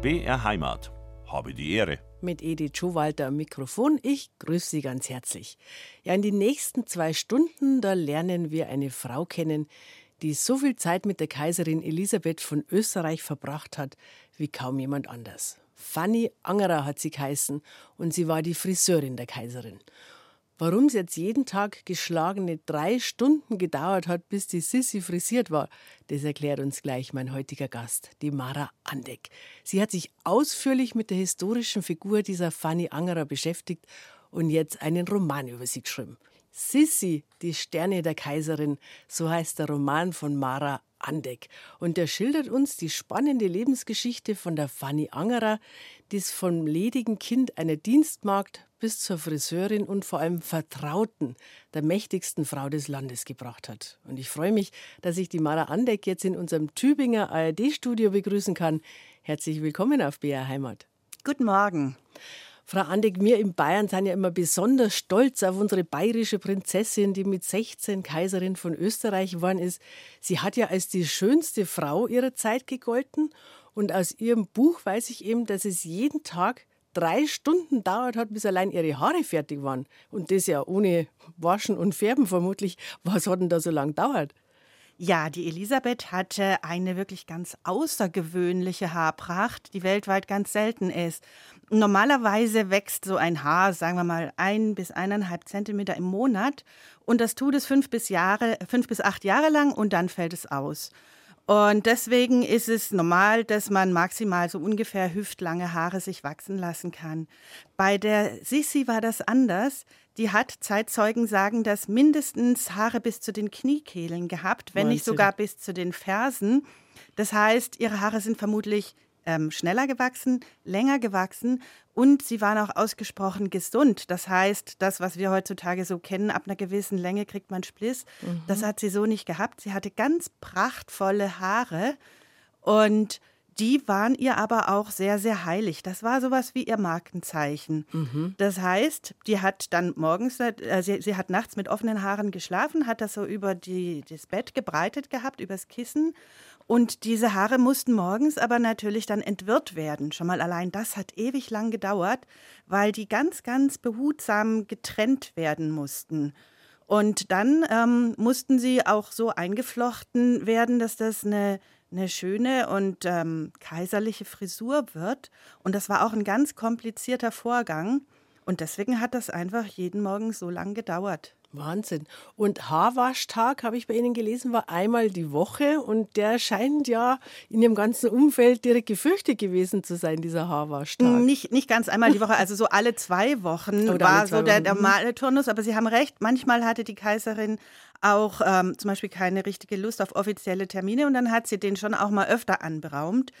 BR Heimat. Habe die Ehre. Mit Edith Schowalter am Mikrofon. Ich grüße Sie ganz herzlich. Ja, in den nächsten zwei Stunden, da lernen wir eine Frau kennen, die so viel Zeit mit der Kaiserin Elisabeth von Österreich verbracht hat, wie kaum jemand anders. Fanny Angerer hat sie geheißen und sie war die Friseurin der Kaiserin. Warum es jetzt jeden Tag geschlagene drei Stunden gedauert hat, bis die Sissi frisiert war, das erklärt uns gleich mein heutiger Gast, die Mara Andeck. Sie hat sich ausführlich mit der historischen Figur dieser Fanny Angerer beschäftigt und jetzt einen Roman über sie geschrieben. Sissi, die Sterne der Kaiserin, so heißt der Roman von Mara Andeck. Und er schildert uns die spannende Lebensgeschichte von der Fanny Angerer, die es vom ledigen Kind einer Dienstmagd bis zur Friseurin und vor allem Vertrauten der mächtigsten Frau des Landes gebracht hat. Und ich freue mich, dass ich die Mara Andeck jetzt in unserem Tübinger ARD-Studio begrüßen kann. Herzlich willkommen auf BR Heimat. Guten Morgen. Frau Andeck, wir in Bayern sind ja immer besonders stolz auf unsere bayerische Prinzessin, die mit 16 Kaiserin von Österreich geworden ist. Sie hat ja als die schönste Frau ihrer Zeit gegolten. Und aus ihrem Buch weiß ich eben, dass es jeden Tag drei Stunden dauert hat, bis allein ihre Haare fertig waren. Und das ja ohne Waschen und Färben vermutlich. Was hat denn da so lange dauert? Ja, die Elisabeth hatte eine wirklich ganz außergewöhnliche Haarpracht, die weltweit ganz selten ist. Normalerweise wächst so ein Haar, sagen wir mal, ein bis eineinhalb Zentimeter im Monat und das tut es fünf bis, Jahre, fünf bis acht Jahre lang und dann fällt es aus. Und deswegen ist es normal, dass man maximal so ungefähr hüftlange Haare sich wachsen lassen kann. Bei der Sissi war das anders. Die hat, Zeitzeugen sagen, dass mindestens Haare bis zu den Kniekehlen gehabt, wenn nicht sogar bis zu den Fersen. Das heißt, ihre Haare sind vermutlich ähm, schneller gewachsen, länger gewachsen und sie waren auch ausgesprochen gesund. Das heißt, das, was wir heutzutage so kennen, ab einer gewissen Länge kriegt man Spliss, mhm. das hat sie so nicht gehabt. Sie hatte ganz prachtvolle Haare und die waren ihr aber auch sehr, sehr heilig. Das war sowas wie ihr Markenzeichen. Mhm. Das heißt, die hat dann morgens, äh, sie, sie, hat nachts mit offenen Haaren geschlafen, hat das so über die, das Bett gebreitet gehabt, übers Kissen und diese Haare mussten morgens aber natürlich dann entwirrt werden. Schon mal allein das hat ewig lang gedauert, weil die ganz, ganz behutsam getrennt werden mussten. Und dann ähm, mussten sie auch so eingeflochten werden, dass das eine, eine schöne und ähm, kaiserliche Frisur wird. Und das war auch ein ganz komplizierter Vorgang. Und deswegen hat das einfach jeden Morgen so lang gedauert. Wahnsinn. Und Haarwaschtag, habe ich bei Ihnen gelesen, war einmal die Woche und der scheint ja in Ihrem ganzen Umfeld direkt gefürchtet gewesen zu sein, dieser Haarwaschtag. Nicht, nicht ganz einmal die Woche, also so alle zwei Wochen Oder war zwei so der, normale Turnus, aber Sie haben recht, manchmal hatte die Kaiserin auch ähm, zum Beispiel keine richtige Lust auf offizielle Termine und dann hat sie den schon auch mal öfter anberaumt.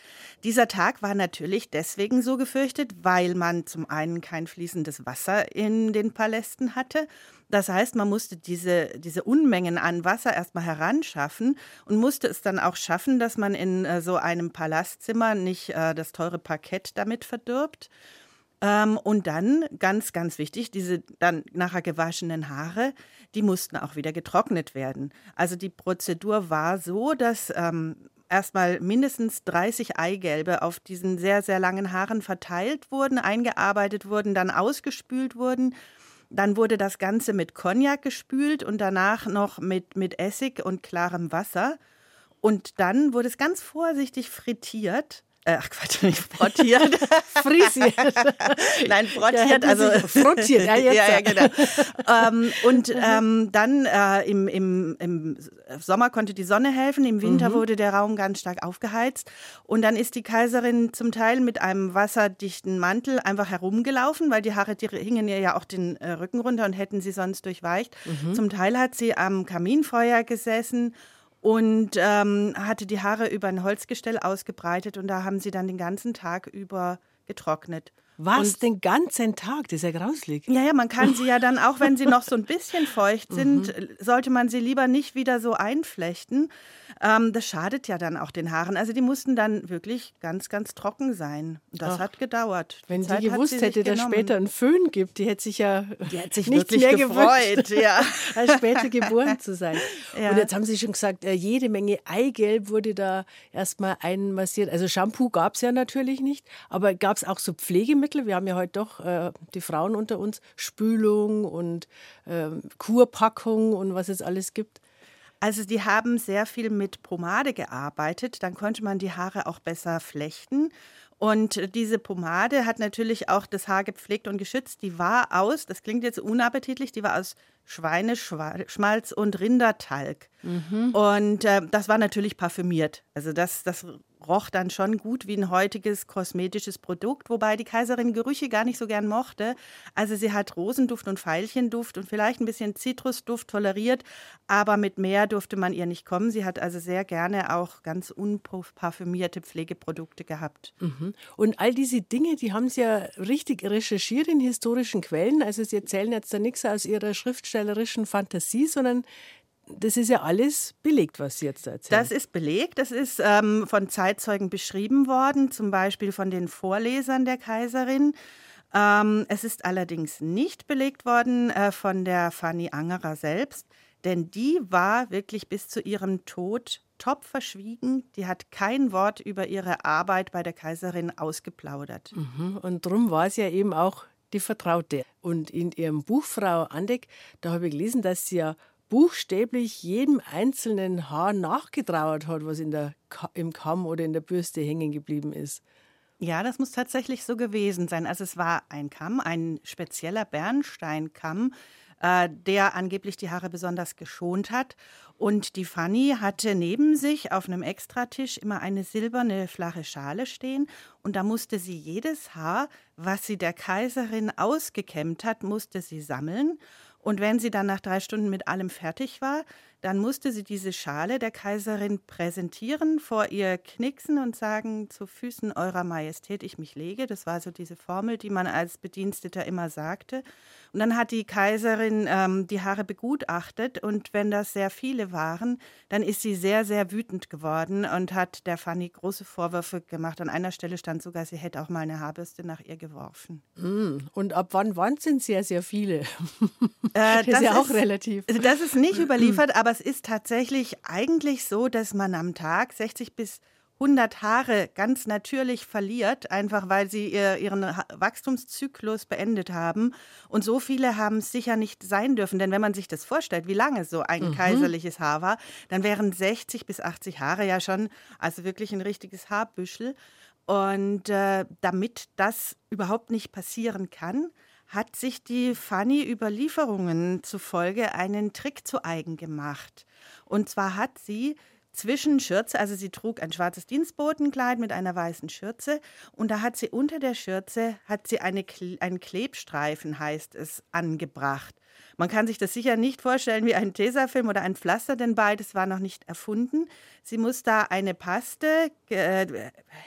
Dieser Tag war natürlich deswegen so gefürchtet, weil man zum einen kein fließendes Wasser in den Palästen hatte. Das heißt, man musste diese, diese Unmengen an Wasser erstmal heranschaffen und musste es dann auch schaffen, dass man in äh, so einem Palastzimmer nicht äh, das teure Parkett damit verdirbt. Ähm, und dann, ganz, ganz wichtig, diese dann nachher gewaschenen Haare, die mussten auch wieder getrocknet werden. Also die Prozedur war so, dass ähm, erstmal mindestens 30 Eigelbe auf diesen sehr, sehr langen Haaren verteilt wurden, eingearbeitet wurden, dann ausgespült wurden. Dann wurde das Ganze mit Cognac gespült und danach noch mit, mit Essig und klarem Wasser. Und dann wurde es ganz vorsichtig frittiert ach Quatsch, nicht frottiert. Frisiert. Nein, frottiert, also frottiert, ja, jetzt. ja, ja, genau. ähm, und ähm, dann äh, im, im, im Sommer konnte die Sonne helfen, im Winter mhm. wurde der Raum ganz stark aufgeheizt. Und dann ist die Kaiserin zum Teil mit einem wasserdichten Mantel einfach herumgelaufen, weil die Haare, die hingen ihr ja auch den äh, Rücken runter und hätten sie sonst durchweicht. Mhm. Zum Teil hat sie am Kaminfeuer gesessen und ähm, hatte die Haare über ein Holzgestell ausgebreitet und da haben sie dann den ganzen Tag über getrocknet. Was, und den ganzen Tag? Das ist ja grauslig. Ja, ja, man kann sie ja dann, auch wenn sie noch so ein bisschen feucht sind, mhm. sollte man sie lieber nicht wieder so einflechten. Ähm, das schadet ja dann auch den Haaren. Also die mussten dann wirklich ganz, ganz trocken sein. Das Ach, hat gedauert. Wenn die, die gewusst hätte, dass später einen Föhn gibt, die hätte sich ja die hätte sich nicht mehr gefreut, ja. als später geboren zu sein. Ja. Und jetzt haben Sie schon gesagt, äh, jede Menge Eigelb wurde da erstmal einmassiert. Also Shampoo gab es ja natürlich nicht, aber gab es auch so Pflegemittel? Wir haben ja heute doch äh, die Frauen unter uns, Spülung und äh, Kurpackung und was es alles gibt. Also die haben sehr viel mit Pomade gearbeitet, dann konnte man die Haare auch besser flechten. Und diese Pomade hat natürlich auch das Haar gepflegt und geschützt. Die war aus, das klingt jetzt unappetitlich, die war aus Schweineschmalz und Rindertalg. Mhm. Und äh, das war natürlich parfümiert. Also das, das roch dann schon gut wie ein heutiges kosmetisches Produkt, wobei die Kaiserin Gerüche gar nicht so gern mochte. Also sie hat Rosenduft und Veilchenduft und vielleicht ein bisschen Zitrusduft toleriert, aber mit mehr durfte man ihr nicht kommen. Sie hat also sehr gerne auch ganz unparfümierte Pflegeprodukte gehabt. Mhm. Und all diese Dinge, die haben Sie ja richtig recherchiert in historischen Quellen. Also Sie erzählen jetzt da nichts aus Ihrer schriftstellerischen Fantasie, sondern das ist ja alles belegt, was Sie jetzt erzählen. Das ist belegt. Das ist ähm, von Zeitzeugen beschrieben worden, zum Beispiel von den Vorlesern der Kaiserin. Ähm, es ist allerdings nicht belegt worden äh, von der Fanny Angerer selbst, denn die war wirklich bis zu ihrem Tod top verschwiegen. Die hat kein Wort über ihre Arbeit bei der Kaiserin ausgeplaudert. Mhm. Und darum war es ja eben auch die Vertraute. Und in ihrem Buch Frau Andeck, da habe ich gelesen, dass sie ja buchstäblich jedem einzelnen Haar nachgetrauert hat, was in der, im Kamm oder in der Bürste hängen geblieben ist. Ja, das muss tatsächlich so gewesen sein. Also es war ein Kamm, ein spezieller Bernsteinkamm, äh, der angeblich die Haare besonders geschont hat. Und die Fanny hatte neben sich auf einem Extratisch immer eine silberne flache Schale stehen. Und da musste sie jedes Haar, was sie der Kaiserin ausgekämmt hat, musste sie sammeln. Und wenn sie dann nach drei Stunden mit allem fertig war, dann musste sie diese Schale der Kaiserin präsentieren, vor ihr knicksen und sagen, zu Füßen eurer Majestät ich mich lege. Das war so diese Formel, die man als Bediensteter immer sagte. Und dann hat die Kaiserin ähm, die Haare begutachtet und wenn das sehr viele waren, dann ist sie sehr, sehr wütend geworden und hat der Fanny große Vorwürfe gemacht. An einer Stelle stand sogar, sie hätte auch mal eine Haarbürste nach ihr geworfen. Mm. Und ab wann waren es denn sehr, sehr viele? Äh, das, das, ist ja auch relativ. Das ist nicht überliefert, aber es ist tatsächlich eigentlich so, dass man am Tag 60 bis 100 Haare ganz natürlich verliert, einfach weil sie ihren Wachstumszyklus beendet haben. Und so viele haben es sicher nicht sein dürfen. Denn wenn man sich das vorstellt, wie lange so ein mhm. kaiserliches Haar war, dann wären 60 bis 80 Haare ja schon, also wirklich ein richtiges Haarbüschel. Und äh, damit das überhaupt nicht passieren kann, hat sich die Fanny Überlieferungen zufolge einen Trick zu eigen gemacht. Und zwar hat sie zwischen Schürze, also sie trug ein schwarzes Dienstbotenkleid mit einer weißen Schürze und da hat sie unter der Schürze hat sie eine, einen Klebstreifen, heißt es, angebracht. Man kann sich das sicher nicht vorstellen wie ein Tesafilm oder ein Pflaster, denn beides war noch nicht erfunden. Sie muss da eine Paste äh,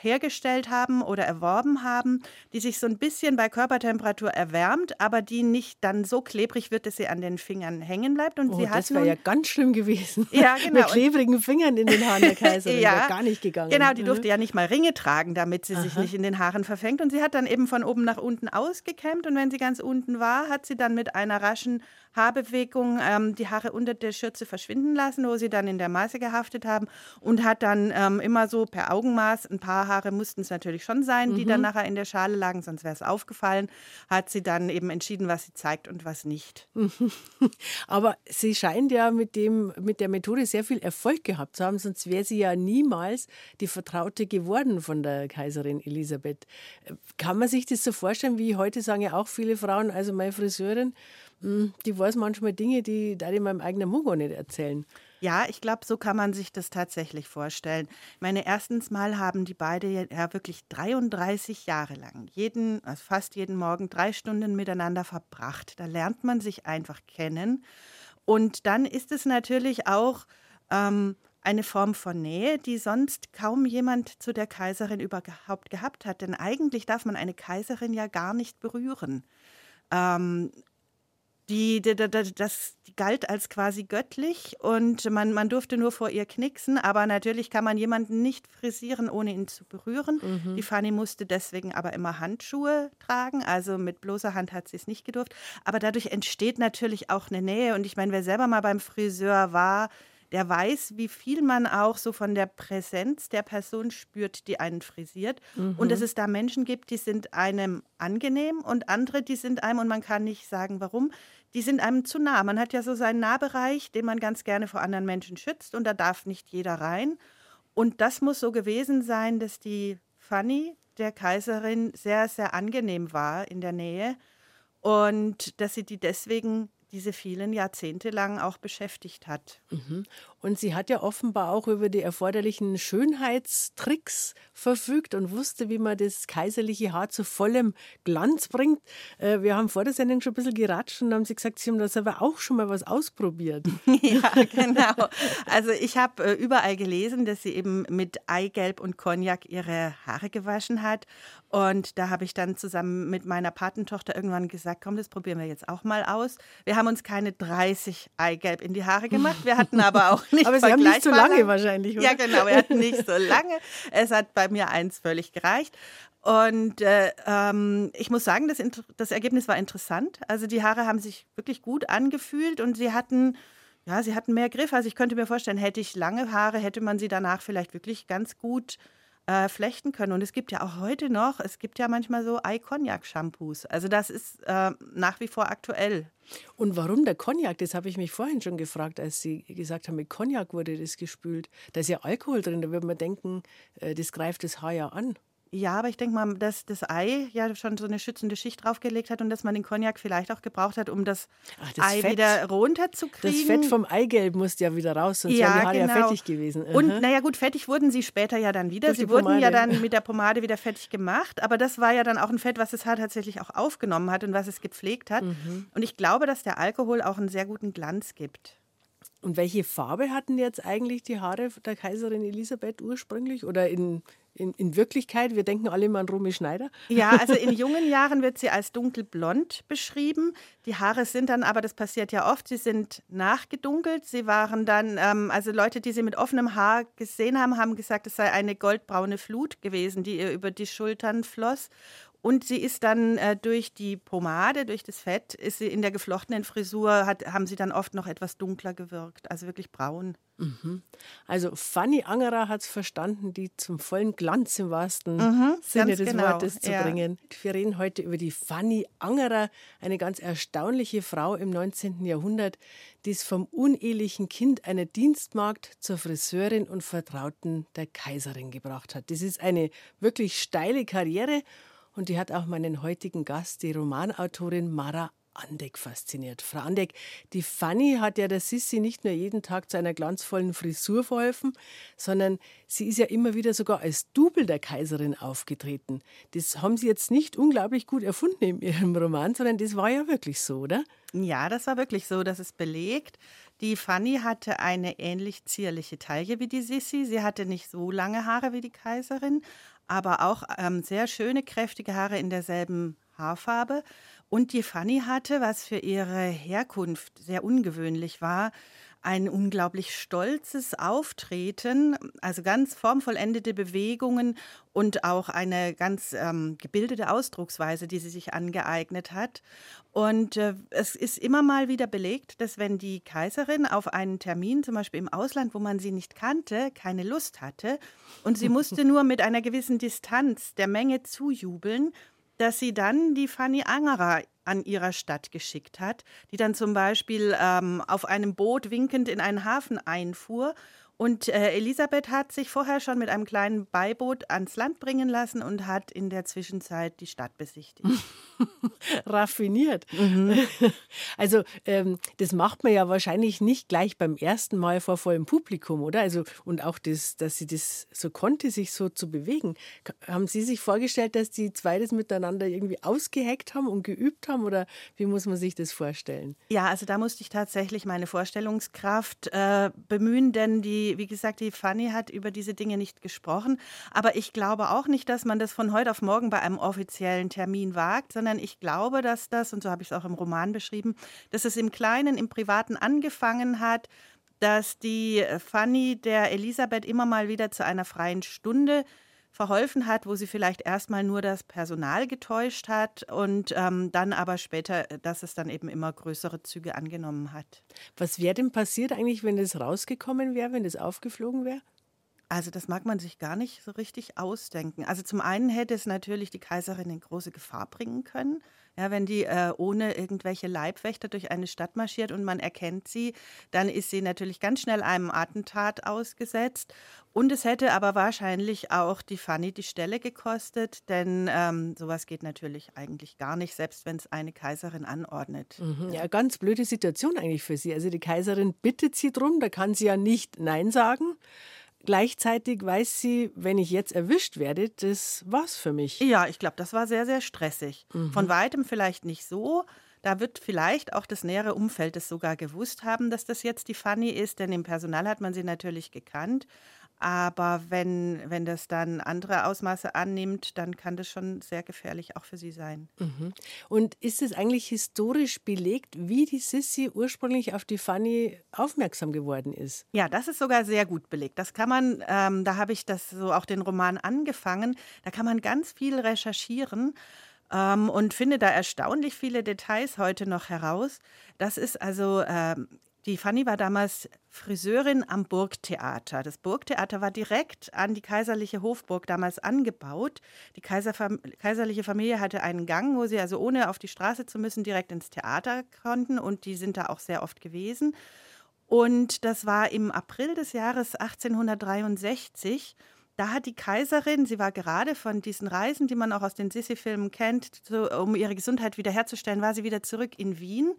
hergestellt haben oder erworben haben, die sich so ein bisschen bei Körpertemperatur erwärmt, aber die nicht dann so klebrig wird, dass sie an den Fingern hängen bleibt. Und oh, sie hat das wäre ja ganz schlimm gewesen. Ja, genau. Mit klebrigen Fingern in den Haaren der Kaiserin ja, gar nicht gegangen. Genau, die durfte ja nicht mal Ringe tragen, damit sie Aha. sich nicht in den Haaren verfängt. Und sie hat dann eben von oben nach unten ausgekämmt und wenn sie ganz unten war, hat sie dann mit einer raschen Haarbewegung ähm, die Haare unter der Schürze verschwinden lassen, wo sie dann in der Maße gehaftet haben und hat dann ähm, immer so per Augenmaß, ein paar Haare mussten es natürlich schon sein, die mhm. dann nachher in der Schale lagen, sonst wäre es aufgefallen, hat sie dann eben entschieden, was sie zeigt und was nicht. Aber sie scheint ja mit, dem, mit der Methode sehr viel Erfolg gehabt zu haben, sonst wäre sie ja niemals die Vertraute geworden von der Kaiserin Elisabeth. Kann man sich das so vorstellen, wie heute sagen ja auch viele Frauen, also meine Friseurin, die weiß manchmal Dinge, die da in meinem eigenen gar nicht erzählen. Ja, ich glaube, so kann man sich das tatsächlich vorstellen. Ich meine, erstens mal haben die beide ja wirklich 33 Jahre lang, jeden, also fast jeden Morgen drei Stunden miteinander verbracht. Da lernt man sich einfach kennen. Und dann ist es natürlich auch ähm, eine Form von Nähe, die sonst kaum jemand zu der Kaiserin überhaupt gehabt hat. Denn eigentlich darf man eine Kaiserin ja gar nicht berühren. Ähm, die, die, die, das galt als quasi göttlich und man, man durfte nur vor ihr knicksen, aber natürlich kann man jemanden nicht frisieren, ohne ihn zu berühren. Mhm. Die Fanny musste deswegen aber immer Handschuhe tragen, also mit bloßer Hand hat sie es nicht gedurft. Aber dadurch entsteht natürlich auch eine Nähe und ich meine, wer selber mal beim Friseur war, der weiß, wie viel man auch so von der Präsenz der Person spürt, die einen frisiert. Mhm. Und dass es da Menschen gibt, die sind einem angenehm und andere, die sind einem, und man kann nicht sagen, warum, die sind einem zu nah. Man hat ja so seinen Nahbereich, den man ganz gerne vor anderen Menschen schützt und da darf nicht jeder rein. Und das muss so gewesen sein, dass die Fanny der Kaiserin sehr, sehr angenehm war in der Nähe und dass sie die deswegen diese vielen Jahrzehnte lang auch beschäftigt hat. Mhm. Und sie hat ja offenbar auch über die erforderlichen Schönheitstricks verfügt und wusste, wie man das kaiserliche Haar zu vollem Glanz bringt. Äh, wir haben vor der Sendung schon ein bisschen geratscht und haben sie gesagt, sie haben das aber auch schon mal was ausprobiert. ja, genau. Also ich habe äh, überall gelesen, dass sie eben mit Eigelb und Cognac ihre Haare gewaschen hat. Und da habe ich dann zusammen mit meiner Patentochter irgendwann gesagt, komm, das probieren wir jetzt auch mal aus. Wir haben uns keine 30 Eigelb in die Haare gemacht. Wir hatten aber auch nicht Aber Sie haben nicht so lange wahrscheinlich, oder? Ja, genau, wir hatten nicht so lange. Es hat bei mir eins völlig gereicht. Und äh, ähm, ich muss sagen, das, das Ergebnis war interessant. Also die Haare haben sich wirklich gut angefühlt und sie hatten ja, sie hatten mehr Griff. Also ich könnte mir vorstellen, hätte ich lange Haare, hätte man sie danach vielleicht wirklich ganz gut äh, flechten können. Und es gibt ja auch heute noch, es gibt ja manchmal so Ei-Cognac-Shampoos. Also das ist äh, nach wie vor aktuell. Und warum der Cognac? Das habe ich mich vorhin schon gefragt, als Sie gesagt haben, mit Cognac wurde das gespült. Da ist ja Alkohol drin, da würde man denken, äh, das greift das Haar ja an. Ja, aber ich denke mal, dass das Ei ja schon so eine schützende Schicht draufgelegt hat und dass man den Cognac vielleicht auch gebraucht hat, um das, Ach, das Ei Fett, wieder runterzukriegen. Das Fett vom Eigelb musste ja wieder raus, sonst ja, wären die Haare genau. ja fettig gewesen. Aha. Und naja gut, fettig wurden sie später ja dann wieder. sie wurden ja dann mit der Pomade wieder fettig gemacht, aber das war ja dann auch ein Fett, was das Haar tatsächlich auch aufgenommen hat und was es gepflegt hat. Mhm. Und ich glaube, dass der Alkohol auch einen sehr guten Glanz gibt. Und welche Farbe hatten jetzt eigentlich die Haare der Kaiserin Elisabeth ursprünglich oder in in, in Wirklichkeit, wir denken alle immer an Romy Schneider. Ja, also in jungen Jahren wird sie als dunkelblond beschrieben. Die Haare sind dann aber, das passiert ja oft, sie sind nachgedunkelt. Sie waren dann, ähm, also Leute, die sie mit offenem Haar gesehen haben, haben gesagt, es sei eine goldbraune Flut gewesen, die ihr über die Schultern floss. Und sie ist dann äh, durch die Pomade, durch das Fett, ist sie in der geflochtenen Frisur, hat, haben sie dann oft noch etwas dunkler gewirkt, also wirklich braun. Mhm. Also Fanny Angerer hat es verstanden, die zum vollen Glanz im wahrsten mhm, Sinne des genau. Wortes zu ja. bringen. Wir reden heute über die Fanny Angerer, eine ganz erstaunliche Frau im 19. Jahrhundert, die es vom unehelichen Kind einer Dienstmagd zur Friseurin und Vertrauten der Kaiserin gebracht hat. Das ist eine wirklich steile Karriere und die hat auch meinen heutigen Gast, die Romanautorin Mara Andeck fasziniert. Frau Andeck, die Fanny hat ja der Sissi nicht nur jeden Tag zu einer glanzvollen Frisur verholfen, sondern sie ist ja immer wieder sogar als Double der Kaiserin aufgetreten. Das haben Sie jetzt nicht unglaublich gut erfunden in Ihrem Roman, sondern das war ja wirklich so, oder? Ja, das war wirklich so, das ist belegt. Die Fanny hatte eine ähnlich zierliche Taille wie die Sissi. Sie hatte nicht so lange Haare wie die Kaiserin, aber auch ähm, sehr schöne, kräftige Haare in derselben Haarfarbe. Und die Fanny hatte, was für ihre Herkunft sehr ungewöhnlich war, ein unglaublich stolzes Auftreten, also ganz formvollendete Bewegungen und auch eine ganz ähm, gebildete Ausdrucksweise, die sie sich angeeignet hat. Und äh, es ist immer mal wieder belegt, dass wenn die Kaiserin auf einen Termin, zum Beispiel im Ausland, wo man sie nicht kannte, keine Lust hatte und sie musste nur mit einer gewissen Distanz der Menge zujubeln, dass sie dann die Fanny Angerer an ihrer Stadt geschickt hat, die dann zum Beispiel ähm, auf einem Boot winkend in einen Hafen einfuhr und äh, Elisabeth hat sich vorher schon mit einem kleinen Beiboot ans Land bringen lassen und hat in der Zwischenzeit die Stadt besichtigt. Raffiniert. Mhm. Also ähm, das macht man ja wahrscheinlich nicht gleich beim ersten Mal vor vollem Publikum, oder? Also und auch das, dass sie das so konnte, sich so zu bewegen. Haben Sie sich vorgestellt, dass die zwei das miteinander irgendwie ausgeheckt haben und geübt haben? oder wie muss man sich das vorstellen? Ja, also da musste ich tatsächlich meine Vorstellungskraft äh, bemühen, denn die, wie gesagt, die Fanny hat über diese Dinge nicht gesprochen. Aber ich glaube auch nicht, dass man das von heute auf morgen bei einem offiziellen Termin wagt, sondern ich glaube, dass das, und so habe ich es auch im Roman beschrieben, dass es im Kleinen, im Privaten angefangen hat, dass die Fanny der Elisabeth immer mal wieder zu einer freien Stunde verholfen hat, wo sie vielleicht erstmal nur das Personal getäuscht hat und ähm, dann aber später, dass es dann eben immer größere Züge angenommen hat. Was wäre denn passiert eigentlich, wenn das rausgekommen wäre, wenn das aufgeflogen wäre? Also das mag man sich gar nicht so richtig ausdenken. Also zum einen hätte es natürlich die Kaiserin in große Gefahr bringen können. Ja, wenn die äh, ohne irgendwelche Leibwächter durch eine Stadt marschiert und man erkennt sie, dann ist sie natürlich ganz schnell einem Attentat ausgesetzt. Und es hätte aber wahrscheinlich auch die Fanny die Stelle gekostet, denn ähm, sowas geht natürlich eigentlich gar nicht, selbst wenn es eine Kaiserin anordnet. Mhm, ja, ganz blöde Situation eigentlich für sie. Also die Kaiserin bittet sie drum, da kann sie ja nicht Nein sagen. Gleichzeitig weiß sie, wenn ich jetzt erwischt werde, das war's für mich. Ja, ich glaube, das war sehr, sehr stressig. Mhm. Von weitem vielleicht nicht so. Da wird vielleicht auch das nähere Umfeld es sogar gewusst haben, dass das jetzt die Fanny ist, denn im Personal hat man sie natürlich gekannt. Aber wenn, wenn das dann andere Ausmaße annimmt, dann kann das schon sehr gefährlich auch für sie sein. Mhm. Und ist es eigentlich historisch belegt, wie die Sissi ursprünglich auf die Fanny aufmerksam geworden ist? Ja, das ist sogar sehr gut belegt. Das kann man, ähm, da habe ich das so auch den Roman angefangen, da kann man ganz viel recherchieren ähm, und finde da erstaunlich viele Details heute noch heraus. Das ist also ähm, die Fanny war damals Friseurin am Burgtheater. Das Burgtheater war direkt an die kaiserliche Hofburg damals angebaut. Die Kaiserfam kaiserliche Familie hatte einen Gang, wo sie also ohne auf die Straße zu müssen direkt ins Theater konnten und die sind da auch sehr oft gewesen. Und das war im April des Jahres 1863. Da hat die Kaiserin, sie war gerade von diesen Reisen, die man auch aus den Sissi-Filmen kennt, so, um ihre Gesundheit wiederherzustellen, war sie wieder zurück in Wien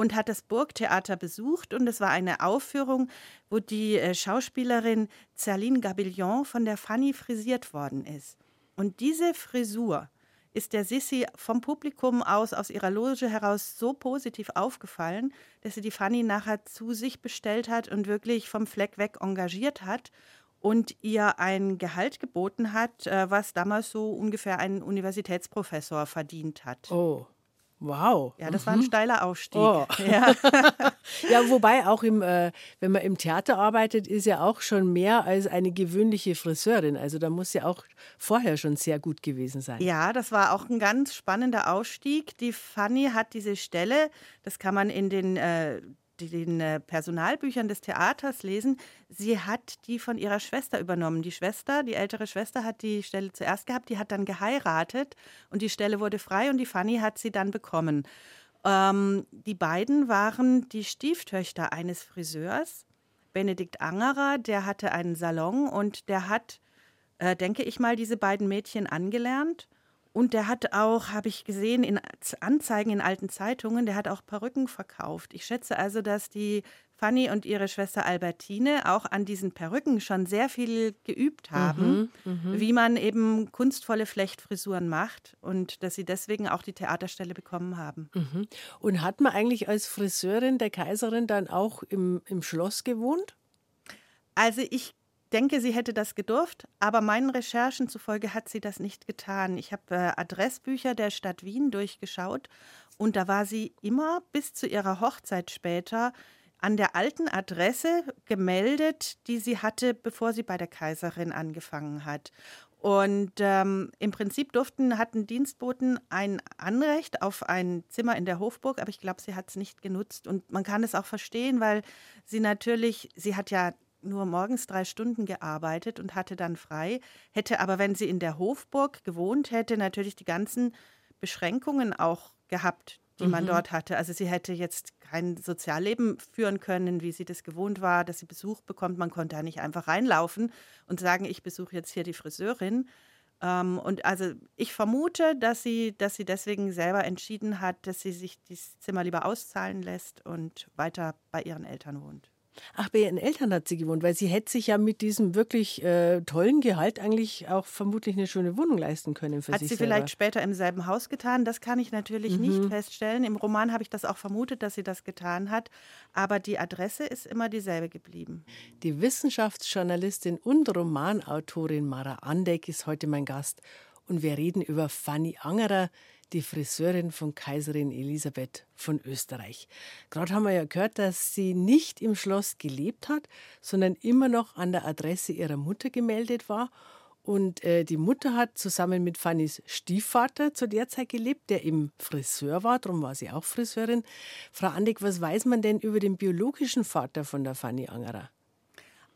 und hat das Burgtheater besucht. Und es war eine Aufführung, wo die äh, Schauspielerin Zerline Gabillon von der Fanny frisiert worden ist. Und diese Frisur ist der Sissi vom Publikum aus, aus ihrer Loge heraus so positiv aufgefallen, dass sie die Fanny nachher zu sich bestellt hat und wirklich vom Fleck weg engagiert hat und ihr ein Gehalt geboten hat, äh, was damals so ungefähr ein Universitätsprofessor verdient hat. Oh. Wow. Ja, das mhm. war ein mhm. steiler Aufstieg. Oh. Ja. ja, wobei auch im, äh, wenn man im Theater arbeitet, ist ja auch schon mehr als eine gewöhnliche Friseurin. Also da muss ja auch vorher schon sehr gut gewesen sein. Ja, das war auch ein ganz spannender Aufstieg. Die Fanny hat diese Stelle, das kann man in den äh, den äh, Personalbüchern des Theaters lesen, sie hat die von ihrer Schwester übernommen. Die Schwester, die ältere Schwester, hat die Stelle zuerst gehabt, die hat dann geheiratet und die Stelle wurde frei und die Fanny hat sie dann bekommen. Ähm, die beiden waren die Stieftöchter eines Friseurs, Benedikt Angerer, der hatte einen Salon und der hat, äh, denke ich mal, diese beiden Mädchen angelernt und der hat auch, habe ich gesehen, in Anzeigen in alten Zeitungen, der hat auch Perücken verkauft. Ich schätze also, dass die Fanny und ihre Schwester Albertine auch an diesen Perücken schon sehr viel geübt haben, mhm, mhm, wie man eben kunstvolle Flechtfrisuren macht und dass sie deswegen auch die Theaterstelle bekommen haben. Mhm. Und hat man eigentlich als Friseurin der Kaiserin dann auch im, im Schloss gewohnt? Also ich denke, sie hätte das gedurft, aber meinen Recherchen zufolge hat sie das nicht getan. Ich habe äh, Adressbücher der Stadt Wien durchgeschaut und da war sie immer bis zu ihrer Hochzeit später an der alten Adresse gemeldet, die sie hatte, bevor sie bei der Kaiserin angefangen hat. Und ähm, im Prinzip durften, hatten Dienstboten ein Anrecht auf ein Zimmer in der Hofburg, aber ich glaube, sie hat es nicht genutzt. Und man kann es auch verstehen, weil sie natürlich, sie hat ja nur morgens drei Stunden gearbeitet und hatte dann frei, hätte aber, wenn sie in der Hofburg gewohnt hätte, natürlich die ganzen Beschränkungen auch gehabt, die mhm. man dort hatte. Also sie hätte jetzt kein Sozialleben führen können, wie sie das gewohnt war, dass sie Besuch bekommt. Man konnte da nicht einfach reinlaufen und sagen, ich besuche jetzt hier die Friseurin. Ähm, und also ich vermute, dass sie, dass sie deswegen selber entschieden hat, dass sie sich dieses Zimmer lieber auszahlen lässt und weiter bei ihren Eltern wohnt. Ach, bei ihren Eltern hat sie gewohnt, weil sie hätte sich ja mit diesem wirklich äh, tollen Gehalt eigentlich auch vermutlich eine schöne Wohnung leisten können für hat sich sie selber. vielleicht später im selben Haus getan? Das kann ich natürlich Mhm. nicht feststellen. Im Roman habe ich das auch vermutet, dass sie das getan hat. Aber die Adresse ist immer dieselbe geblieben. Die Wissenschaftsjournalistin und Romanautorin Mara Andeck ist heute mein Gast und wir reden über Fanny Angerer, die Friseurin von Kaiserin Elisabeth von Österreich. Gerade haben wir ja gehört, dass sie nicht im Schloss gelebt hat, sondern immer noch an der Adresse ihrer Mutter gemeldet war. Und äh, die Mutter hat zusammen mit Fannys Stiefvater zu der Zeit gelebt, der eben Friseur war, darum war sie auch Friseurin. Frau Andeck, was weiß man denn über den biologischen Vater von der Fanny Angerer?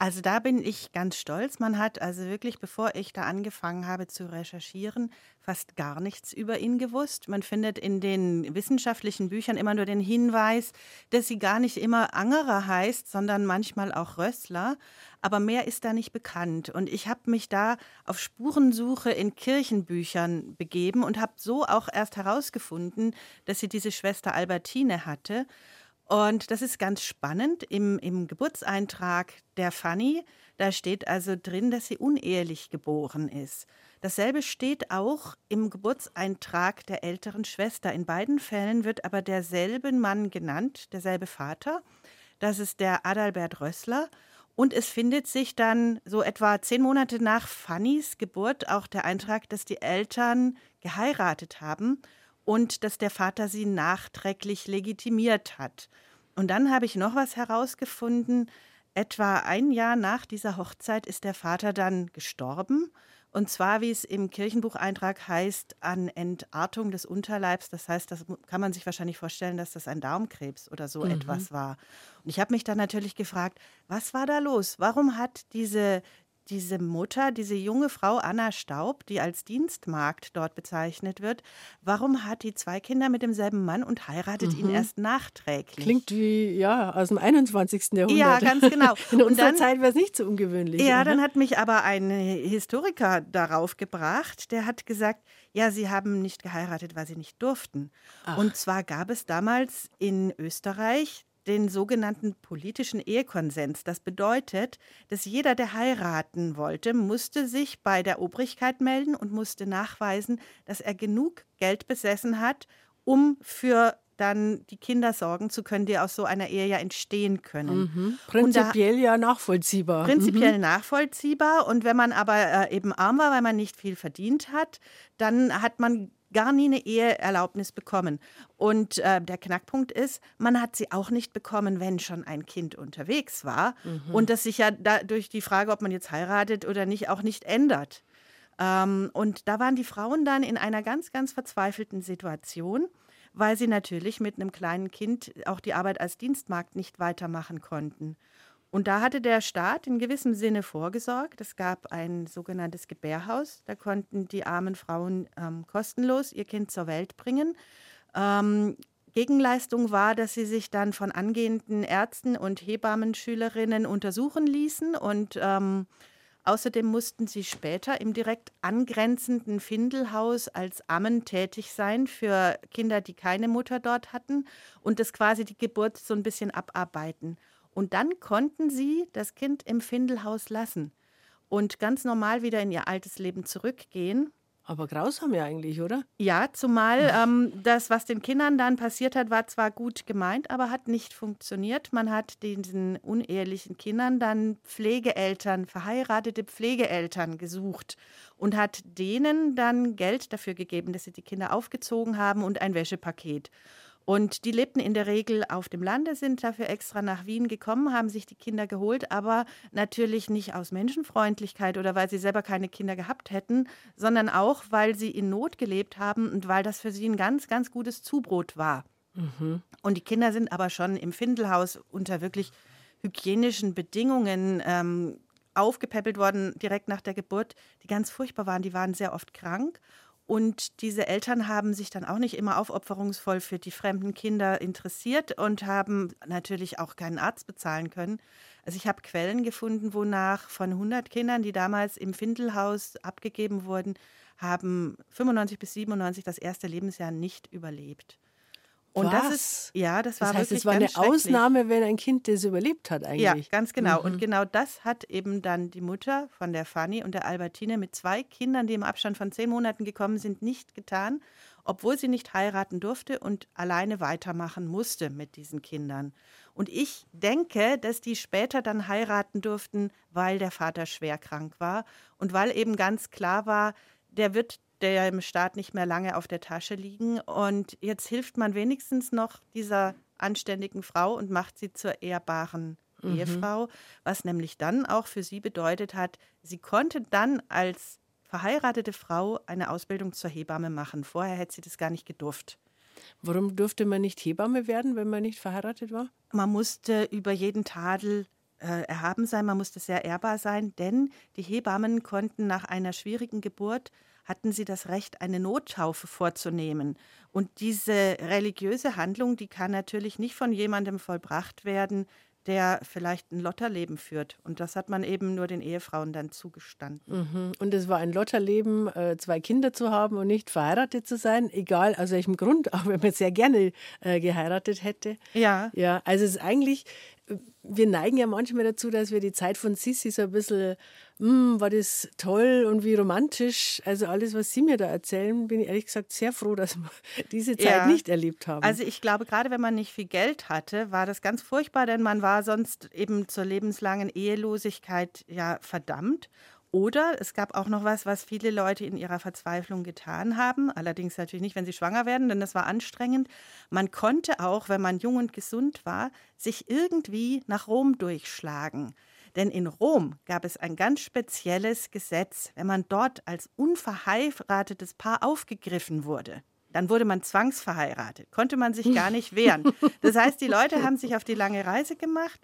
Also da bin ich ganz stolz. Man hat also wirklich, bevor ich da angefangen habe zu recherchieren, fast gar nichts über ihn gewusst. Man findet in den wissenschaftlichen Büchern immer nur den Hinweis, dass sie gar nicht immer Angerer heißt, sondern manchmal auch Rössler. Aber mehr ist da nicht bekannt. Und ich habe mich da auf Spurensuche in Kirchenbüchern begeben und habe so auch erst herausgefunden, dass sie diese Schwester Albertine hatte. Und das ist ganz spannend. Im, Im Geburtseintrag der Fanny, da steht also drin, dass sie unehelich geboren ist. Dasselbe steht auch im Geburtseintrag der älteren Schwester. In beiden Fällen wird aber derselbe Mann genannt, derselbe Vater. Das ist der Adalbert Rössler. Und es findet sich dann so etwa zehn Monate nach Fannys Geburt auch der Eintrag, dass die Eltern geheiratet haben und dass der Vater sie nachträglich legitimiert hat. Und dann habe ich noch was herausgefunden. Etwa ein Jahr nach dieser Hochzeit ist der Vater dann gestorben. Und zwar, wie es im Kirchenbucheintrag heißt, an Entartung des Unterleibs. Das heißt, das kann man sich wahrscheinlich vorstellen, dass das ein Darmkrebs oder so mhm. etwas war. Und ich habe mich dann natürlich gefragt, was war da los? Warum hat diese, diese Mutter, diese junge Frau Anna Staub, die als Dienstmagd dort bezeichnet wird, warum hat die zwei Kinder mit demselben Mann und heiratet Mhm. ihn erst nachträglich? Klingt wie, ja, aus dem 21. Jahrhundert. Ja, ganz genau. In Und unserer dann- Zeit wäre es nicht so ungewöhnlich. Ja, oder? dann hat mich aber ein Historiker darauf gebracht, der hat gesagt, ja, sie haben nicht geheiratet, weil sie nicht durften. Und zwar gab es damals in Österreich den sogenannten politischen Ehekonsens. Das bedeutet, dass jeder, der heiraten wollte, musste sich bei der Obrigkeit melden und musste nachweisen, dass er genug Geld besessen hat, um für dann die Kinder sorgen zu können, die aus so einer Ehe ja entstehen können. Mhm. Und da- Prinzipiell ja nachvollziehbar. Prinzipiell nachvollziehbar. Und wenn man aber äh, eben arm war, weil man nicht viel verdient hat, dann hat man gar nie eine Eheerlaubnis bekommen. Und äh, der Knackpunkt ist, man hat sie auch nicht bekommen, wenn schon ein Kind unterwegs war. Und das sich ja da durch die Frage, ob man jetzt heiratet oder nicht, auch nicht ändert. Ähm, und da waren die Frauen dann in einer ganz, ganz verzweifelten Situation, weil sie natürlich mit einem kleinen Kind auch die Arbeit als Dienstmagd nicht weitermachen konnten. Und da hatte der Staat in gewissem Sinne vorgesorgt. Es gab ein sogenanntes Gebärhaus. Da konnten die armen Frauen ähm, kostenlos ihr Kind zur Welt bringen. Ähm, Gegenleistung war, dass sie sich dann von angehenden Ärzten und Hebammenschülerinnen untersuchen ließen und ähm, Außerdem mussten sie später im direkt angrenzenden Findelhaus als Ammen tätig sein für Kinder, die keine Mutter dort hatten und das quasi die Geburt so ein bisschen abarbeiten. Und dann konnten sie das Kind im Findelhaus lassen und ganz normal wieder in ihr altes Leben zurückgehen. Aber grausam ja eigentlich, oder? Ja, zumal ähm, das, was den Kindern dann passiert hat, war zwar gut gemeint, aber hat nicht funktioniert. Man hat diesen unehelichen Kindern dann Pflegeeltern, verheiratete Pflegeeltern gesucht und hat denen dann Geld dafür gegeben, dass sie die Kinder aufgezogen haben und ein Wäschepaket. Und die lebten in der Regel auf dem Lande, sind dafür extra nach Wien gekommen, haben sich die Kinder geholt, aber natürlich nicht aus Menschenfreundlichkeit oder weil sie selber keine Kinder gehabt hätten, sondern auch, weil sie in Not gelebt haben und weil das für sie ein ganz, ganz gutes Zubrot war. Und die Kinder sind aber schon im Findelhaus unter wirklich hygienischen Bedingungen ähm, aufgepäppelt worden, direkt nach der Geburt, die ganz furchtbar waren. Die waren sehr oft krank. Und diese Eltern haben sich dann auch nicht immer aufopferungsvoll für die fremden Kinder interessiert und haben natürlich auch keinen Arzt bezahlen können. Also ich habe Quellen gefunden, wonach von 100 Kindern, die damals im Findelhaus abgegeben wurden, haben 95 bis 97 das erste Lebensjahr nicht überlebt. Und Was? das ist, ja, das war Das heißt, wirklich es war eine. Ausnahme, wenn ein Kind das überlebt hat eigentlich. Ja, ganz genau. Mhm. Und genau das hat eben dann die Mutter von der Fanny und der Albertine mit zwei Kindern, die im Abstand von zehn Monaten gekommen sind, nicht getan, obwohl sie nicht heiraten durfte und alleine weitermachen musste mit diesen Kindern. Und ich denke, dass die später dann heiraten durften, weil der Vater schwer krank war und weil eben ganz klar war, der wird der im Staat nicht mehr lange auf der Tasche liegen. Und jetzt hilft man wenigstens noch dieser anständigen Frau und macht sie zur ehrbaren Ehefrau, was nämlich dann auch für sie bedeutet hat, sie konnte dann als verheiratete Frau eine Ausbildung zur Hebamme machen. Vorher hätte sie das gar nicht gedurft. Warum durfte man nicht Hebamme werden, wenn man nicht verheiratet war? Man musste über jeden Tadel äh, erhaben sein, man musste sehr ehrbar sein, denn die Hebammen konnten nach einer schwierigen Geburt hatten sie das Recht, eine Nottaufe vorzunehmen. Und diese religiöse Handlung, die kann natürlich nicht von jemandem vollbracht werden, der vielleicht ein Lotterleben führt. Und das hat man eben nur den Ehefrauen dann zugestanden. Mhm. Und es war ein Lotterleben, äh, zwei Kinder zu haben und nicht verheiratet zu sein, egal aus welchem Grund, auch wenn man sehr gerne äh, geheiratet hätte. Ja. Ja, also es ist eigentlich, wir neigen ja manchmal dazu, dass wir die Zeit von Sissi so ein bisschen, "Hm, war das toll und wie romantisch. Also alles, was Sie mir da erzählen, bin ich ehrlich gesagt sehr froh, dass wir diese Zeit Ja. nicht erlebt haben. Also ich glaube, gerade wenn man nicht viel Geld hatte, war das ganz furchtbar, denn man war sonst eben zur lebenslangen Ehelosigkeit ja verdammt. Oder es gab auch noch was, was viele Leute in ihrer Verzweiflung getan haben. Allerdings natürlich nicht, wenn sie schwanger werden, denn das war anstrengend. Man konnte auch, wenn man jung und gesund war, sich irgendwie nach Rom durchschlagen. Denn in Rom gab es ein ganz spezielles Gesetz, wenn man dort als unverheiratetes Paar aufgegriffen wurde. Dann wurde man zwangsverheiratet, konnte man sich gar nicht wehren. Das heißt, die Leute haben sich auf die lange Reise gemacht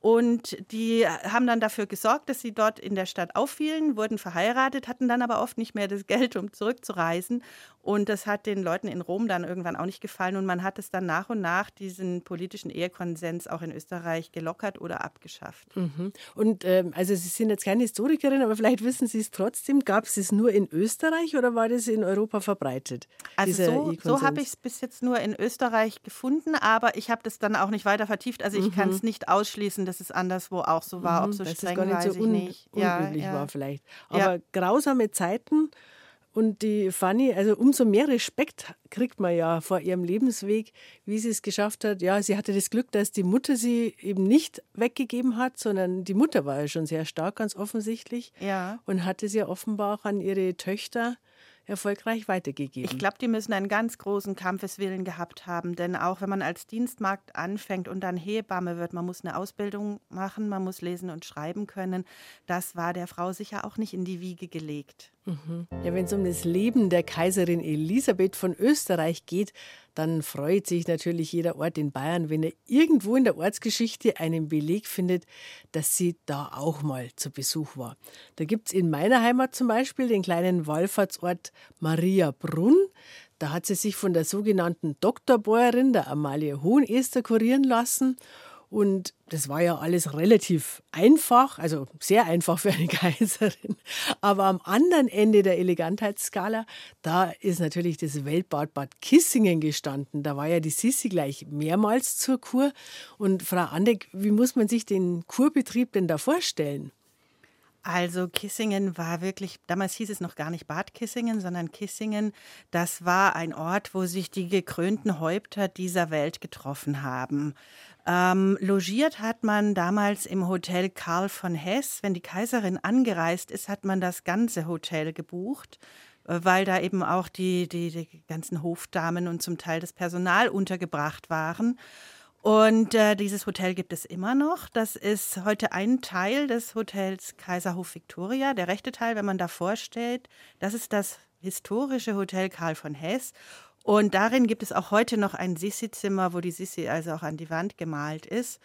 und die haben dann dafür gesorgt, dass sie dort in der Stadt auffielen, wurden verheiratet, hatten dann aber oft nicht mehr das Geld, um zurückzureisen. Und das hat den Leuten in Rom dann irgendwann auch nicht gefallen. Und man hat es dann nach und nach, diesen politischen Ehekonsens, auch in Österreich gelockert oder abgeschafft. Mhm. Und ähm, also Sie sind jetzt keine Historikerin, aber vielleicht wissen Sie es trotzdem. Gab es es nur in Österreich oder war das in Europa verbreitet? Also so, so habe ich es bis jetzt nur in Österreich gefunden, aber ich habe das dann auch nicht weiter vertieft. Also ich kann es nicht ausschließen, dass es anderswo auch so war. Ob so Mhm, dass es streng gar nicht weiß so ich un nicht. Ja, unüblich ja. war vielleicht. Ja. Aber grausame Zeiten und die Fanny, also umso mehr Respekt kriegt man ja vor ihrem Lebensweg, wie sie es geschafft hat. Ja, sie hatte das Glück, dass die Mutter sie eben nicht weggegeben hat, sondern die Mutter war ja schon sehr stark, ganz offensichtlich. Ja. Und hatte sie ja offenbar auch an ihre Töchter erfolgreich weitergegeben. Ich glaube, die müssen einen ganz großen Kampfeswillen gehabt haben, denn auch wenn man als Dienstmarkt anfängt und dann Hebamme wird, man muss eine Ausbildung machen, man muss lesen und schreiben können, das war der Frau sicher auch nicht in die Wiege gelegt. Ja, wenn es um das Leben der Kaiserin Elisabeth von Österreich geht, dann freut sich natürlich jeder Ort in Bayern, wenn er irgendwo in der Ortsgeschichte einen Beleg findet, dass sie da auch mal zu Besuch war. Da gibt es in meiner Heimat zum Beispiel den kleinen Wallfahrtsort Mariabrunn. Da hat sie sich von der sogenannten Doktorbäuerin, der Amalie Hohenester, kurieren lassen. Und das war ja alles relativ einfach, also sehr einfach für eine Kaiserin. Aber am anderen Ende der Elegantheitsskala, da ist natürlich das Weltbad Bad Kissingen gestanden. Da war ja die Sissi gleich mehrmals zur Kur. Und Frau Andeck, wie muss man sich den Kurbetrieb denn da vorstellen? Also Kissingen war wirklich, damals hieß es noch gar nicht Bad Kissingen, sondern Kissingen, das war ein Ort, wo sich die gekrönten Häupter dieser Welt getroffen haben. Ähm, logiert hat man damals im Hotel Karl von Hess. Wenn die Kaiserin angereist ist, hat man das ganze Hotel gebucht, äh, weil da eben auch die, die, die ganzen Hofdamen und zum Teil das Personal untergebracht waren. Und äh, dieses Hotel gibt es immer noch. Das ist heute ein Teil des Hotels Kaiserhof Victoria. Der rechte Teil, wenn man davor steht, das ist das historische Hotel Karl von Hess. Und darin gibt es auch heute noch ein Sissi-Zimmer, wo die Sissi also auch an die Wand gemalt ist.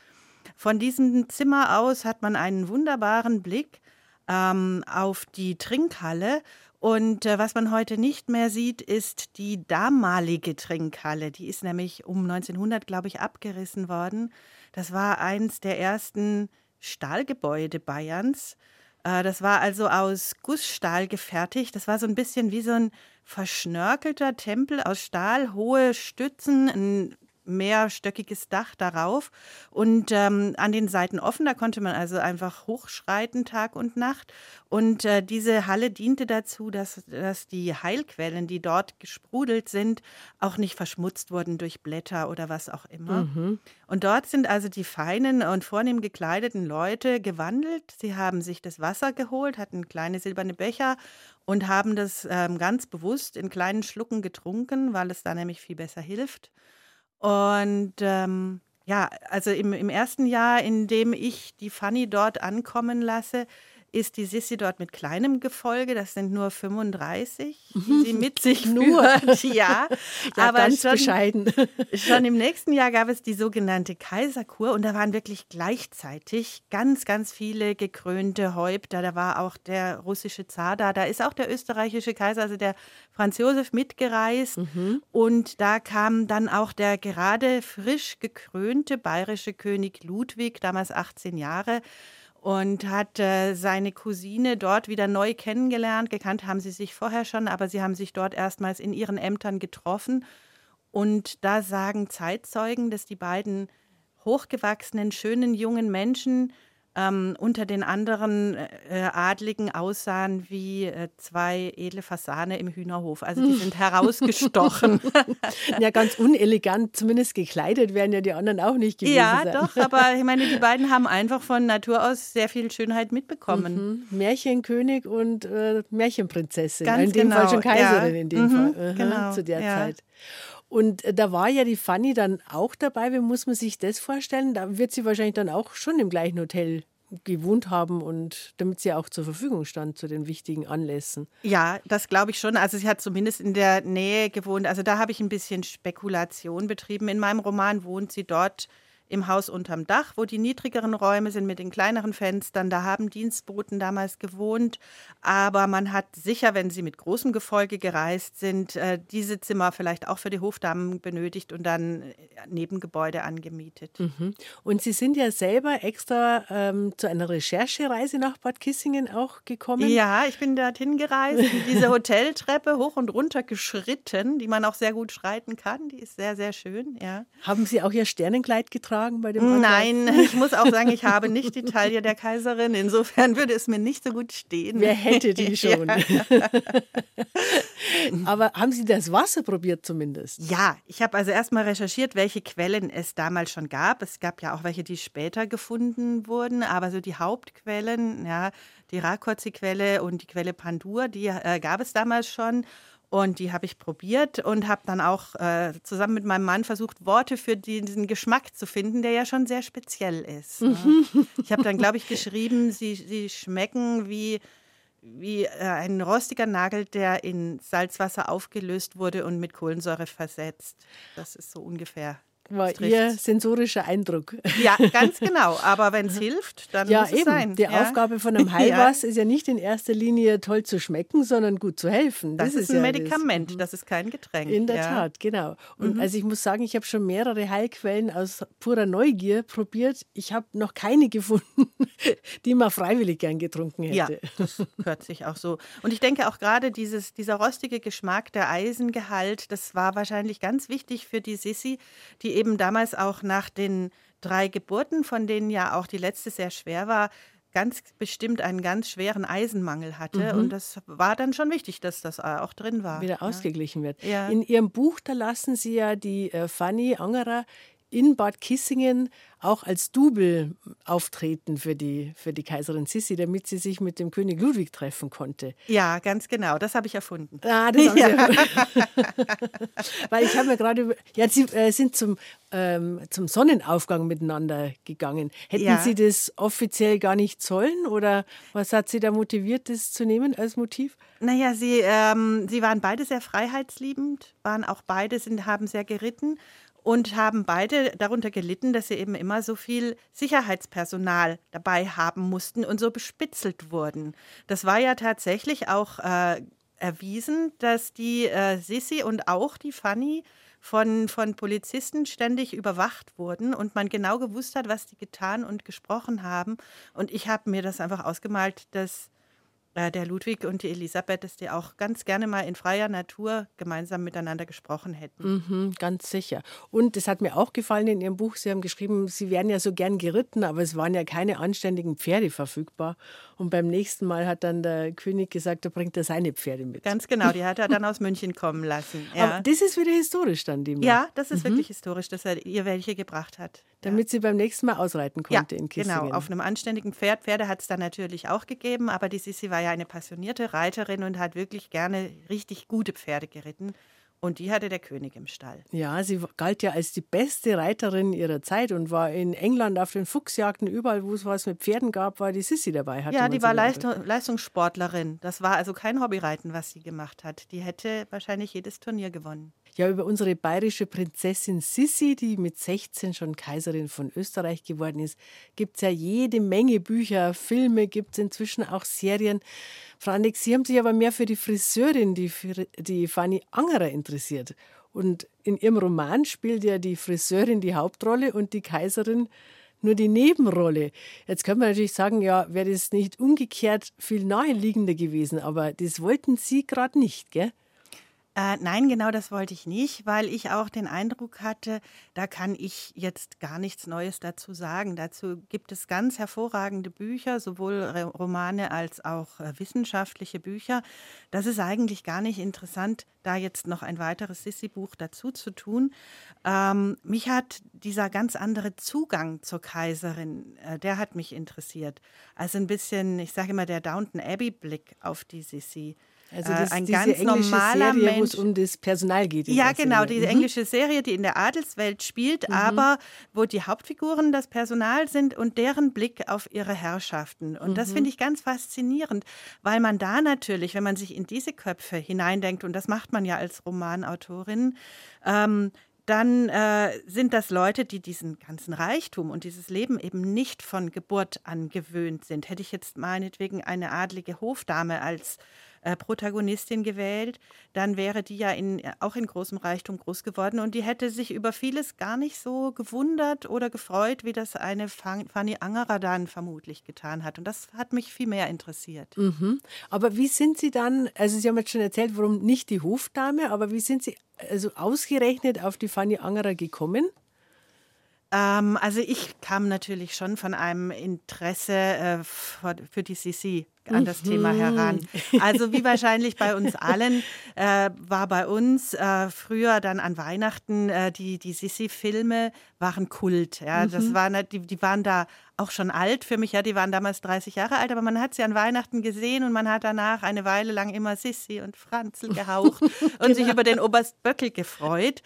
Von diesem Zimmer aus hat man einen wunderbaren Blick ähm, auf die Trinkhalle. Und äh, was man heute nicht mehr sieht, ist die damalige Trinkhalle. Die ist nämlich um 1900, glaube ich, abgerissen worden. Das war eins der ersten Stahlgebäude Bayerns. Äh, das war also aus Gussstahl gefertigt. Das war so ein bisschen wie so ein verschnörkelter Tempel aus Stahl, hohe Stützen, ein mehrstöckiges Dach darauf und ähm, an den Seiten offen. Da konnte man also einfach hochschreiten Tag und Nacht. Und äh, diese Halle diente dazu, dass, dass die Heilquellen, die dort gesprudelt sind, auch nicht verschmutzt wurden durch Blätter oder was auch immer. Mhm. Und dort sind also die feinen und vornehm gekleideten Leute gewandelt. Sie haben sich das Wasser geholt, hatten kleine silberne Becher und haben das ähm, ganz bewusst in kleinen Schlucken getrunken, weil es da nämlich viel besser hilft. Und ähm, ja, also im, im ersten Jahr, in dem ich die Fanny dort ankommen lasse, ist die Sissi dort mit kleinem Gefolge, das sind nur 35, die sie mit sich nur. Führt. Ja, ja aber ganz schon, bescheiden. Schon im nächsten Jahr gab es die sogenannte Kaiserkur und da waren wirklich gleichzeitig ganz, ganz viele gekrönte Häupter. Da war auch der russische Zar da, da ist auch der österreichische Kaiser, also der Franz Josef mitgereist mhm. und da kam dann auch der gerade frisch gekrönte bayerische König Ludwig, damals 18 Jahre und hat äh, seine Cousine dort wieder neu kennengelernt. Gekannt haben sie sich vorher schon, aber sie haben sich dort erstmals in ihren Ämtern getroffen. Und da sagen Zeitzeugen, dass die beiden hochgewachsenen, schönen jungen Menschen ähm, unter den anderen äh, Adligen aussahen wie äh, zwei edle Fasane im Hühnerhof. Also die sind herausgestochen. ja, ganz unelegant, zumindest gekleidet werden ja die anderen auch nicht gewesen Ja, sein. doch, aber ich meine, die beiden haben einfach von Natur aus sehr viel Schönheit mitbekommen. Mhm. Märchenkönig und äh, Märchenprinzessin. Ganz in dem genau. Fall schon Kaiserin ja. in dem mhm, Fall. Aha, genau. Zu der ja. Zeit. Und äh, da war ja die Fanny dann auch dabei. Wie muss man sich das vorstellen? Da wird sie wahrscheinlich dann auch schon im gleichen Hotel gewohnt haben und damit sie auch zur Verfügung stand zu den wichtigen Anlässen. Ja, das glaube ich schon. Also sie hat zumindest in der Nähe gewohnt. Also da habe ich ein bisschen Spekulation betrieben. In meinem Roman wohnt sie dort im Haus unterm Dach, wo die niedrigeren Räume sind mit den kleineren Fenstern. Da haben Dienstboten damals gewohnt. Aber man hat sicher, wenn sie mit großem Gefolge gereist sind, äh, diese Zimmer vielleicht auch für die Hofdamen benötigt und dann äh, Nebengebäude angemietet. Mhm. Und Sie sind ja selber extra ähm, zu einer Recherchereise nach Bad Kissingen auch gekommen? Ja, ich bin dorthin gereist, diese Hoteltreppe hoch und runter geschritten, die man auch sehr gut schreiten kann. Die ist sehr, sehr schön. Ja. Haben Sie auch Ihr Sternenkleid getragen? Tragen bei dem Podcast? Nein, ich muss auch sagen, ich habe nicht die Taille der Kaiserin. Insofern würde es mir nicht so gut stehen. Wer hätte die schon? Aber haben Sie das Wasser probiert zumindest? Ja, ich habe also erstmal recherchiert, welche Quellen es damals schon gab. Es gab ja auch welche, die später gefunden wurden, aber so die Hauptquellen, ja, die Rakoczy-Quelle und die Quelle Pandur, die äh, gab es damals schon. Und die habe ich probiert und habe dann auch äh, zusammen mit meinem Mann versucht, Worte für diesen Geschmack zu finden, der ja schon sehr speziell ist. Ne? ich habe dann, glaube ich, geschrieben, sie, sie schmecken wie, wie äh, ein rostiger Nagel, der in Salzwasser aufgelöst wurde und mit Kohlensäure versetzt. Das ist so ungefähr war Ihr sensorischer Eindruck. Ja, ganz genau. Aber wenn es hilft, dann ja, muss es eben. sein. Die ja. Aufgabe von einem Heilwas ja. ist ja nicht in erster Linie toll zu schmecken, sondern gut zu helfen. Das, das ist ein Medikament, das. das. ist kein Getränk. In der Tat, genau. Und mhm. also ich muss sagen, ich habe schon mehrere Heilquellen aus purer Neugier probiert. Ich habe noch keine gefunden, die man freiwillig gern getrunken hätte. Ja, das hört sich auch so. Und ich denke auch gerade dieses, dieser rostige Geschmack, der Eisengehalt, das war wahrscheinlich ganz wichtig für die Sissi, die eben damals auch nach den drei Geburten, von denen ja auch die letzte sehr schwer war, ganz bestimmt einen ganz schweren Eisenmangel hatte. Mhm. Und das war dann schon wichtig, dass das auch drin war. Wieder ausgeglichen wird. Ja. In Ihrem Buch, da lassen Sie ja die äh, Fanny Angerer in Bad Kissingen auch als Double auftreten für die, für die Kaiserin Sissi, damit sie sich mit dem König Ludwig treffen konnte. Ja, ganz genau. Das habe ich erfunden. Ah, das haben ja. Sie Weil ich habe mir gerade, ja, Sie äh, sind zum, ähm, zum Sonnenaufgang miteinander gegangen. Hätten ja. Sie das offiziell gar nicht sollen oder was hat Sie da motiviert, das zu nehmen als Motiv? Naja, Sie, ähm, Sie waren beide sehr freiheitsliebend, waren auch beide, sind, haben sehr geritten und haben beide darunter gelitten, dass sie eben immer so viel Sicherheitspersonal dabei haben mussten und so bespitzelt wurden. Das war ja tatsächlich auch äh, erwiesen, dass die äh, Sissi und auch die Fanny von, von Polizisten ständig überwacht wurden und man genau gewusst hat, was die getan und gesprochen haben. Und ich habe mir das einfach ausgemalt, dass der Ludwig und die Elisabeth, dass die auch ganz gerne mal in freier Natur gemeinsam miteinander gesprochen hätten. Mhm, ganz sicher. Und es hat mir auch gefallen in Ihrem Buch, Sie haben geschrieben, Sie wären ja so gern geritten, aber es waren ja keine anständigen Pferde verfügbar. Und beim nächsten Mal hat dann der König gesagt, da bringt er seine Pferde mit. Ganz genau, die hat er dann aus München kommen lassen. Ja. Aber das ist wieder historisch dann, demnach. Ja, das ist mhm. wirklich historisch, dass er ihr welche gebracht hat. Damit ja. sie beim nächsten Mal ausreiten konnte ja, in Kissingen. Genau, auf einem anständigen Pferd. Pferde hat es dann natürlich auch gegeben, aber die Sissi war ja eine passionierte Reiterin und hat wirklich gerne richtig gute Pferde geritten. Und die hatte der König im Stall. Ja, sie galt ja als die beste Reiterin ihrer Zeit und war in England auf den Fuchsjagden, überall, wo es was mit Pferden gab, war die Sissi dabei. Ja, die war Leistung, Leistungssportlerin. Das war also kein Hobbyreiten, was sie gemacht hat. Die hätte wahrscheinlich jedes Turnier gewonnen. Ja, über unsere bayerische Prinzessin Sissi, die mit 16 schon Kaiserin von Österreich geworden ist, gibt es ja jede Menge Bücher, Filme, gibt es inzwischen auch Serien. Frau Annex, Sie haben sich aber mehr für die Friseurin, die, die Fanny Angerer, interessiert. Und in Ihrem Roman spielt ja die Friseurin die Hauptrolle und die Kaiserin nur die Nebenrolle. Jetzt könnte man natürlich sagen, ja, wäre das nicht umgekehrt viel naheliegender gewesen, aber das wollten Sie gerade nicht, gell? Äh, nein, genau das wollte ich nicht, weil ich auch den Eindruck hatte, da kann ich jetzt gar nichts Neues dazu sagen. Dazu gibt es ganz hervorragende Bücher, sowohl Romane als auch äh, wissenschaftliche Bücher. Das ist eigentlich gar nicht interessant, da jetzt noch ein weiteres Sissi-Buch dazu zu tun. Ähm, mich hat dieser ganz andere Zugang zur Kaiserin, äh, der hat mich interessiert. Also ein bisschen, ich sage immer, der Downton Abbey-Blick auf die Sissi. Also äh, das, ein ganz normaler Serie, Mensch. Wo es um das Personal geht. Ja, genau, diese mhm. englische Serie, die in der Adelswelt spielt, mhm. aber wo die Hauptfiguren das Personal sind und deren Blick auf ihre Herrschaften. Und mhm. das finde ich ganz faszinierend, weil man da natürlich, wenn man sich in diese Köpfe hineindenkt, und das macht man ja als Romanautorin, ähm, dann äh, sind das Leute, die diesen ganzen Reichtum und dieses Leben eben nicht von Geburt an gewöhnt sind. Hätte ich jetzt meinetwegen eine adlige Hofdame als äh, Protagonistin gewählt, dann wäre die ja in, auch in großem Reichtum groß geworden und die hätte sich über vieles gar nicht so gewundert oder gefreut, wie das eine Fanny Angerer dann vermutlich getan hat. Und das hat mich viel mehr interessiert. Mhm. Aber wie sind Sie dann, also Sie haben jetzt schon erzählt, warum nicht die Hofdame, aber wie sind Sie also ausgerechnet auf die Fanny Angerer gekommen? Ähm, also ich kam natürlich schon von einem Interesse äh, für, die Sisi an das mhm. Thema heran. Also wie wahrscheinlich bei uns allen äh, war bei uns äh, früher dann an Weihnachten äh, die, die Sissi-Filme waren Kult. Ja, mhm. das waren, die, die waren da auch schon alt für mich. Ja, die waren damals 30 Jahre alt, aber man hat sie an Weihnachten gesehen und man hat danach eine Weile lang immer Sissi und Franzl gehaucht und genau. sich über den Oberst Böckel gefreut.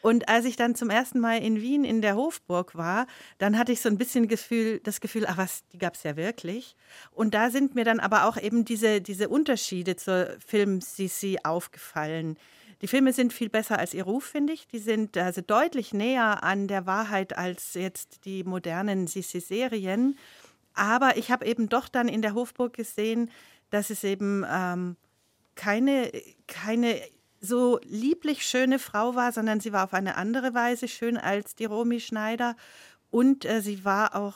Und als ich dann zum ersten Mal in Wien in der Hofburg war, dann hatte ich so ein bisschen Gefühl, das Gefühl, ach was, die gab es ja wirklich. Und da sind mir dann aber auch eben diese, diese Unterschiede zur Film-Sissi aufgefallen. Die Filme sind viel besser als ihr Ruf, finde ich. Die sind also deutlich näher an der Wahrheit als jetzt die modernen Sissi-Serien. Aber ich habe eben doch dann in der Hofburg gesehen, dass es eben ähm, keine, keine so lieblich schöne Frau war, sondern sie war auf eine andere Weise schön als die Romy Schneider. Und äh, sie war auch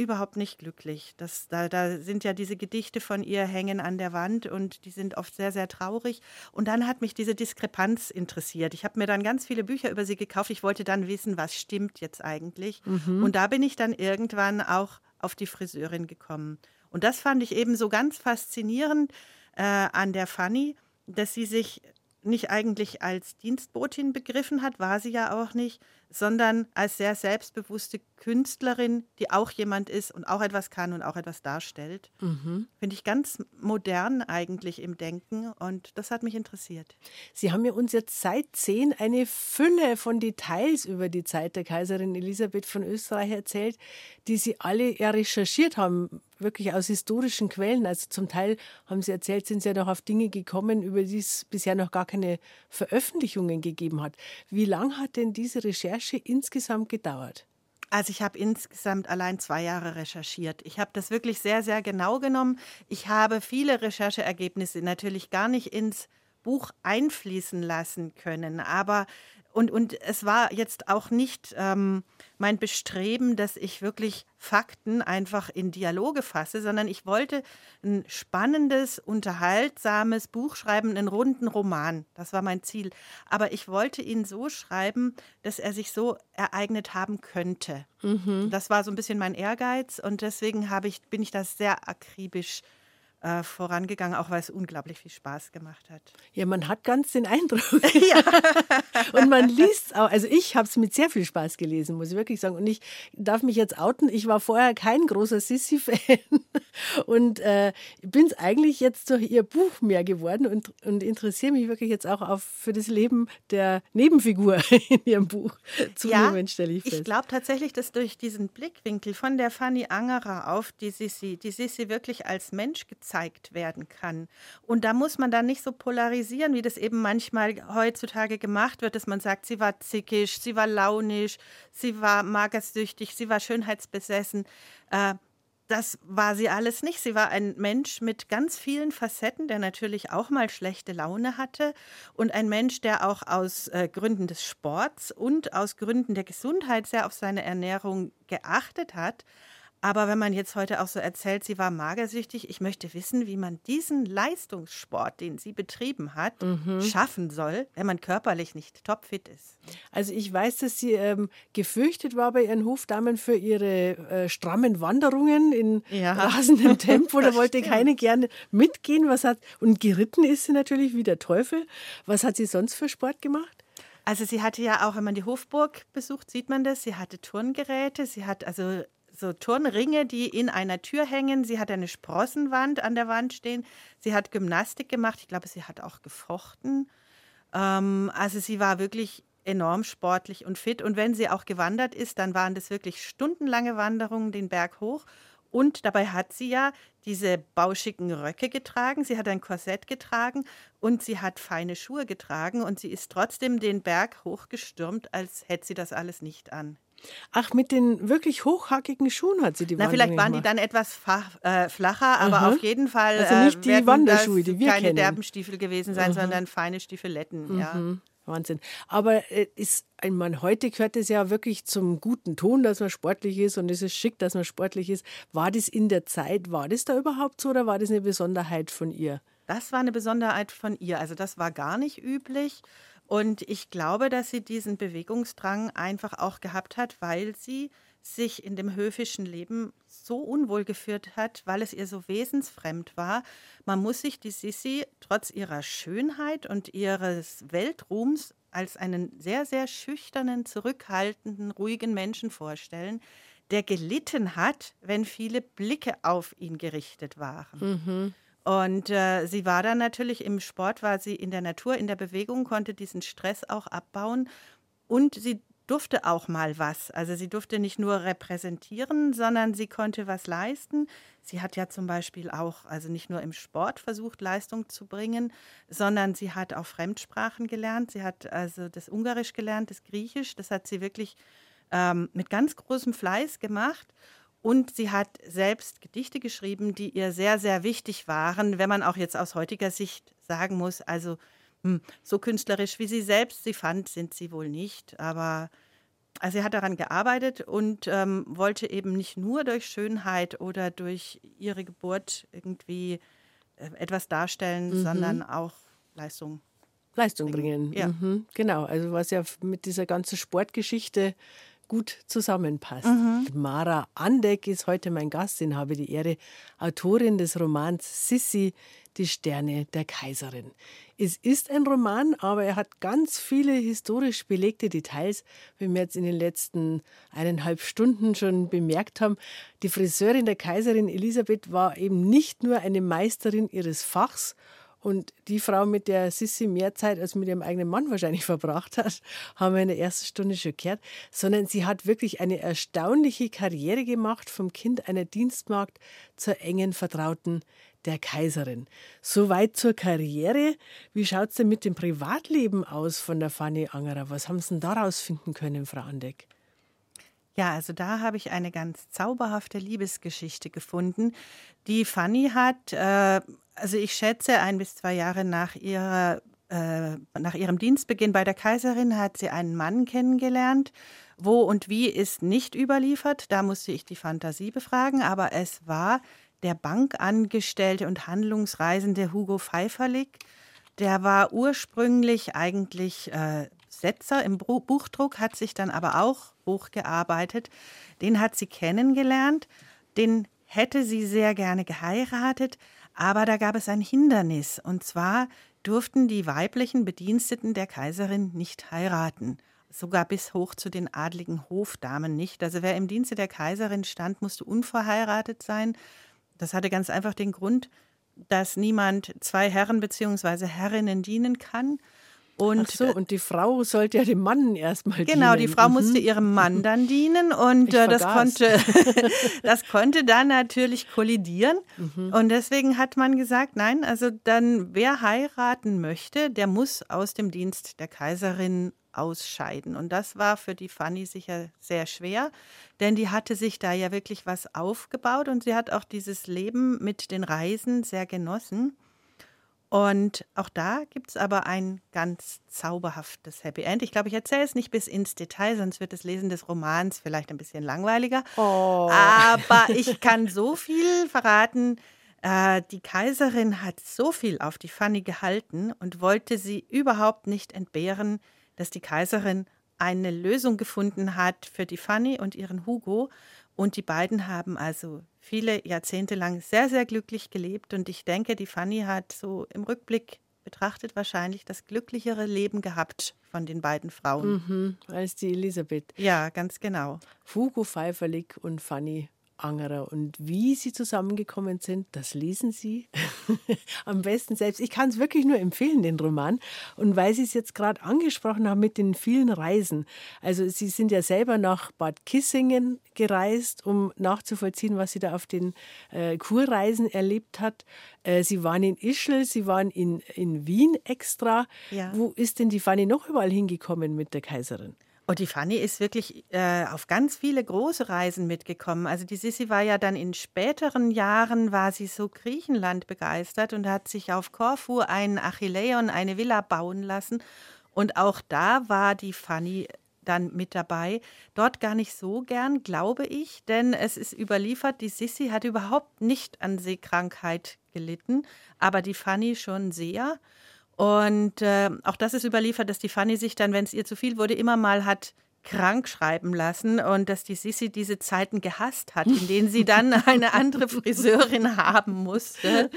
überhaupt nicht glücklich. Das, da, da sind ja diese Gedichte von ihr hängen an der Wand und die sind oft sehr, sehr traurig. Und dann hat mich diese Diskrepanz interessiert. Ich habe mir dann ganz viele Bücher über sie gekauft. Ich wollte dann wissen, was stimmt jetzt eigentlich. Mhm. Und da bin ich dann irgendwann auch auf die Friseurin gekommen. Und das fand ich eben so ganz faszinierend äh, an der Fanny, dass sie sich nicht eigentlich als Dienstbotin begriffen hat, war sie ja auch nicht, sondern als sehr selbstbewusste Künstlerin, die auch jemand ist und auch etwas kann und auch etwas darstellt. Mhm. Finde ich ganz modern eigentlich im Denken und das hat mich interessiert. Sie haben ja uns jetzt seit zehn eine Fülle von Details über die Zeit der Kaiserin Elisabeth von Österreich erzählt, die Sie alle ja recherchiert haben, wirklich aus historischen Quellen. Also zum Teil haben Sie erzählt, sind Sie ja noch auf Dinge gekommen, über die es bisher noch gar keine Veröffentlichungen gegeben hat. Wie lang hat denn diese Recherche insgesamt gedauert? Also ich habe insgesamt allein zwei Jahre recherchiert. Ich habe das wirklich sehr, sehr genau genommen. Ich habe viele Rechercheergebnisse natürlich gar nicht ins Buch einfließen lassen können, aber und, und es war jetzt auch nicht ähm, mein Bestreben, dass ich wirklich Fakten einfach in Dialoge fasse, sondern ich wollte ein spannendes, unterhaltsames Buch schreiben, einen runden Roman. Das war mein Ziel. Aber ich wollte ihn so schreiben, dass er sich so ereignet haben könnte. Mhm. Das war so ein bisschen mein Ehrgeiz und deswegen ich, bin ich das sehr akribisch äh, vorangegangen, auch weil es unglaublich viel Spaß gemacht hat. Ja, man hat ganz den Eindruck. ja. und man liest auch, also ich habe es mit sehr viel Spaß gelesen, muss ich wirklich sagen. Und ich darf mich jetzt outen, ich war vorher kein großer Sissi-Fan und äh, bin es eigentlich jetzt durch ihr Buch mehr geworden und, und interessiere mich wirklich jetzt auch auf, für das Leben der Nebenfigur in ihrem Buch. Zunehmend ja, stelle ich fest. Ich glaube tatsächlich, dass durch diesen Blickwinkel von der Fanny Angerer auf die Sissi, die Sissi wirklich als Mensch gezeigt gezeigt werden kann. Und da muss man dann nicht so polarisieren, wie das eben manchmal heutzutage gemacht wird, dass man sagt, sie war zickisch, sie war launisch, sie war magersüchtig, sie war schönheitsbesessen. Äh, das war sie alles nicht. Sie war ein Mensch mit ganz vielen Facetten, der natürlich auch mal schlechte Laune hatte und ein Mensch, der auch aus äh, Gründen des Sports und aus Gründen der Gesundheit sehr auf seine Ernährung geachtet hat. Aber wenn man jetzt heute auch so erzählt, sie war magersüchtig, ich möchte wissen, wie man diesen Leistungssport, den sie betrieben hat, mhm. schaffen soll, wenn man körperlich nicht topfit ist. Also ich weiß, dass sie ähm, gefürchtet war bei ihren Hofdamen für ihre äh, strammen Wanderungen in ja. rasendem Tempo. Da wollte keine gerne mitgehen. Was hat, und geritten ist sie natürlich wie der Teufel. Was hat sie sonst für Sport gemacht? Also sie hatte ja auch, wenn man die Hofburg besucht, sieht man das. Sie hatte Turngeräte, sie hat also so Turnringe, die in einer Tür hängen. Sie hat eine Sprossenwand an der Wand stehen. Sie hat Gymnastik gemacht. Ich glaube, sie hat auch gefochten. Ähm, also sie war wirklich enorm sportlich und fit. Und wenn sie auch gewandert ist, dann waren das wirklich stundenlange Wanderungen den Berg hoch. Und dabei hat sie ja diese bauschigen Röcke getragen, sie hat ein Korsett getragen und sie hat feine Schuhe getragen und sie ist trotzdem den Berg hochgestürmt, als hätte sie das alles nicht an. Ach, mit den wirklich hochhackigen Schuhen hat sie die Na, vielleicht waren die dann etwas fach, äh, flacher, aber Aha. auf jeden Fall also nicht die Wanderschuhe, die wir keine kennen. Derbenstiefel gewesen sein, Aha. sondern feine Stiefeletten. Mhm. Ja. Wahnsinn. Aber äh, ist, ich meine, heute gehört es ja wirklich zum guten Ton, dass man sportlich ist und es ist schick, dass man sportlich ist. War das in der Zeit, war das da überhaupt so oder war das eine Besonderheit von ihr? Das war eine Besonderheit von ihr. Also das war gar nicht üblich. Und ich glaube, dass sie diesen Bewegungsdrang einfach auch gehabt hat, weil sie sich in dem höfischen Leben so unwohl geführt hat, weil es ihr so wesensfremd war. Man muss sich die Sissi trotz ihrer Schönheit und ihres Weltruhms als einen sehr, sehr schüchternen, zurückhaltenden, ruhigen Menschen vorstellen, der gelitten hat, wenn viele Blicke auf ihn gerichtet waren. Mhm. Und äh, sie war dann natürlich im Sport, war sie in der Natur, in der Bewegung, konnte diesen Stress auch abbauen. Und sie durfte auch mal was. Also sie durfte nicht nur repräsentieren, sondern sie konnte was leisten. Sie hat ja zum Beispiel auch, also nicht nur im Sport versucht, Leistung zu bringen, sondern sie hat auch Fremdsprachen gelernt. Sie hat also das Ungarisch gelernt, das Griechisch. Das hat sie wirklich ähm, mit ganz großem Fleiß gemacht. Und sie hat selbst Gedichte geschrieben, die ihr sehr, sehr wichtig waren, wenn man auch jetzt aus heutiger Sicht sagen muss, also hm, so künstlerisch, wie sie selbst sie fand, sind sie wohl nicht. Aber also sie hat daran gearbeitet und ähm, wollte eben nicht nur durch Schönheit oder durch ihre Geburt irgendwie äh, etwas darstellen, mhm. sondern auch Leistung. Leistung bringen. Ja. Mhm, genau, also was ja mit dieser ganzen Sportgeschichte gut zusammenpasst. Mhm. Mara Andeck ist heute mein Gast, den habe die Ehre, Autorin des Romans Sissi, die Sterne der Kaiserin. Es ist ein Roman, aber er hat ganz viele historisch belegte Details, wie wir jetzt in den letzten eineinhalb Stunden schon bemerkt haben. Die Friseurin der Kaiserin Elisabeth war eben nicht nur eine Meisterin ihres Fachs, und die Frau, mit der Sissi mehr Zeit als mit ihrem eigenen Mann wahrscheinlich verbracht hat, haben wir in der ersten Stunde schon gehört, sondern sie hat wirklich eine erstaunliche Karriere gemacht, vom Kind einer Dienstmagd zur engen Vertrauten der Kaiserin. Soweit zur Karriere. Wie schaut es denn mit dem Privatleben aus von der Fanny Angerer? Was haben Sie denn daraus finden können, Frau Andeck? Ja, also da habe ich eine ganz zauberhafte Liebesgeschichte gefunden. Die Fanny hat, äh, also ich schätze, ein bis zwei Jahre nach ihrer äh, nach ihrem Dienstbeginn bei der Kaiserin hat sie einen Mann kennengelernt. Wo und wie ist nicht überliefert, da musste ich die Fantasie befragen, aber es war der Bankangestellte und Handlungsreisende Hugo Pfeifferlig. Der war ursprünglich eigentlich äh, Setzer im Buchdruck, hat sich dann aber auch hochgearbeitet. Den hat sie kennengelernt, den hätte sie sehr gerne geheiratet, aber da gab es ein Hindernis, und zwar durften die weiblichen Bediensteten der Kaiserin nicht heiraten sogar bis hoch zu den adligen Hofdamen nicht. Also wer im Dienste der Kaiserin stand, musste unverheiratet sein. Das hatte ganz einfach den Grund, dass niemand zwei Herren bzw. Herrinnen dienen kann. Und Ach so, und die Frau sollte ja dem Mann erstmal dienen. Genau, die Frau mhm. musste ihrem Mann dann dienen und äh, das konnte das konnte dann natürlich kollidieren mhm. und deswegen hat man gesagt, nein, also dann wer heiraten möchte, der muss aus dem Dienst der Kaiserin ausscheiden. Und das war für die Fanny sicher sehr schwer, denn die hatte sich da ja wirklich was aufgebaut und sie hat auch dieses Leben mit den Reisen sehr genossen. Und auch da gibt es aber ein ganz zauberhaftes Happy End. Ich glaube, ich erzähle es nicht bis ins Detail, sonst wird das Lesen des Romans vielleicht ein bisschen langweiliger. Oh. Aber ich kann so viel verraten. Äh, die Kaiserin hat so viel auf die Fanny gehalten und wollte sie überhaupt nicht entbehren dass die Kaiserin eine Lösung gefunden hat für die Fanny und ihren Hugo. Und die beiden haben also viele Jahrzehnte lang sehr, sehr glücklich gelebt. Und ich denke, die Fanny hat so im Rückblick betrachtet wahrscheinlich das glücklichere Leben gehabt von den beiden Frauen. Mhm, als die Elisabeth. Ja, ganz genau. Hugo Pfeifferlig und Fanny Angerer. Und wie sie zusammengekommen sind, das lesen Sie am besten selbst. Ich kann es wirklich nur empfehlen, den Roman. Und weil Sie es jetzt gerade angesprochen haben mit den vielen Reisen. Also Sie sind ja selber nach Bad Kissingen gereist, um nachzuvollziehen, was sie da auf den äh, Kurreisen erlebt hat. Äh, sie waren in Ischl, Sie waren in, in Wien extra. Ja. Wo ist denn die Fanny noch überall hingekommen mit der Kaiserin? Und die Fanny ist wirklich äh, auf ganz viele große Reisen mitgekommen. Also die Sissi war ja dann in späteren Jahren, war sie so Griechenland begeistert und hat sich auf Korfu einen Achilleon, eine Villa bauen lassen. Und auch da war die Fanny dann mit dabei. Dort gar nicht so gern, glaube ich, denn es ist überliefert, die Sissi hat überhaupt nicht an Seekrankheit gelitten, aber die Fanny schon sehr. Und äh, auch das ist überliefert, dass die Fanny sich dann, wenn es ihr zu viel wurde, immer mal hat krank schreiben lassen und dass die Sissi diese Zeiten gehasst hat, in denen sie dann eine andere Friseurin haben musste.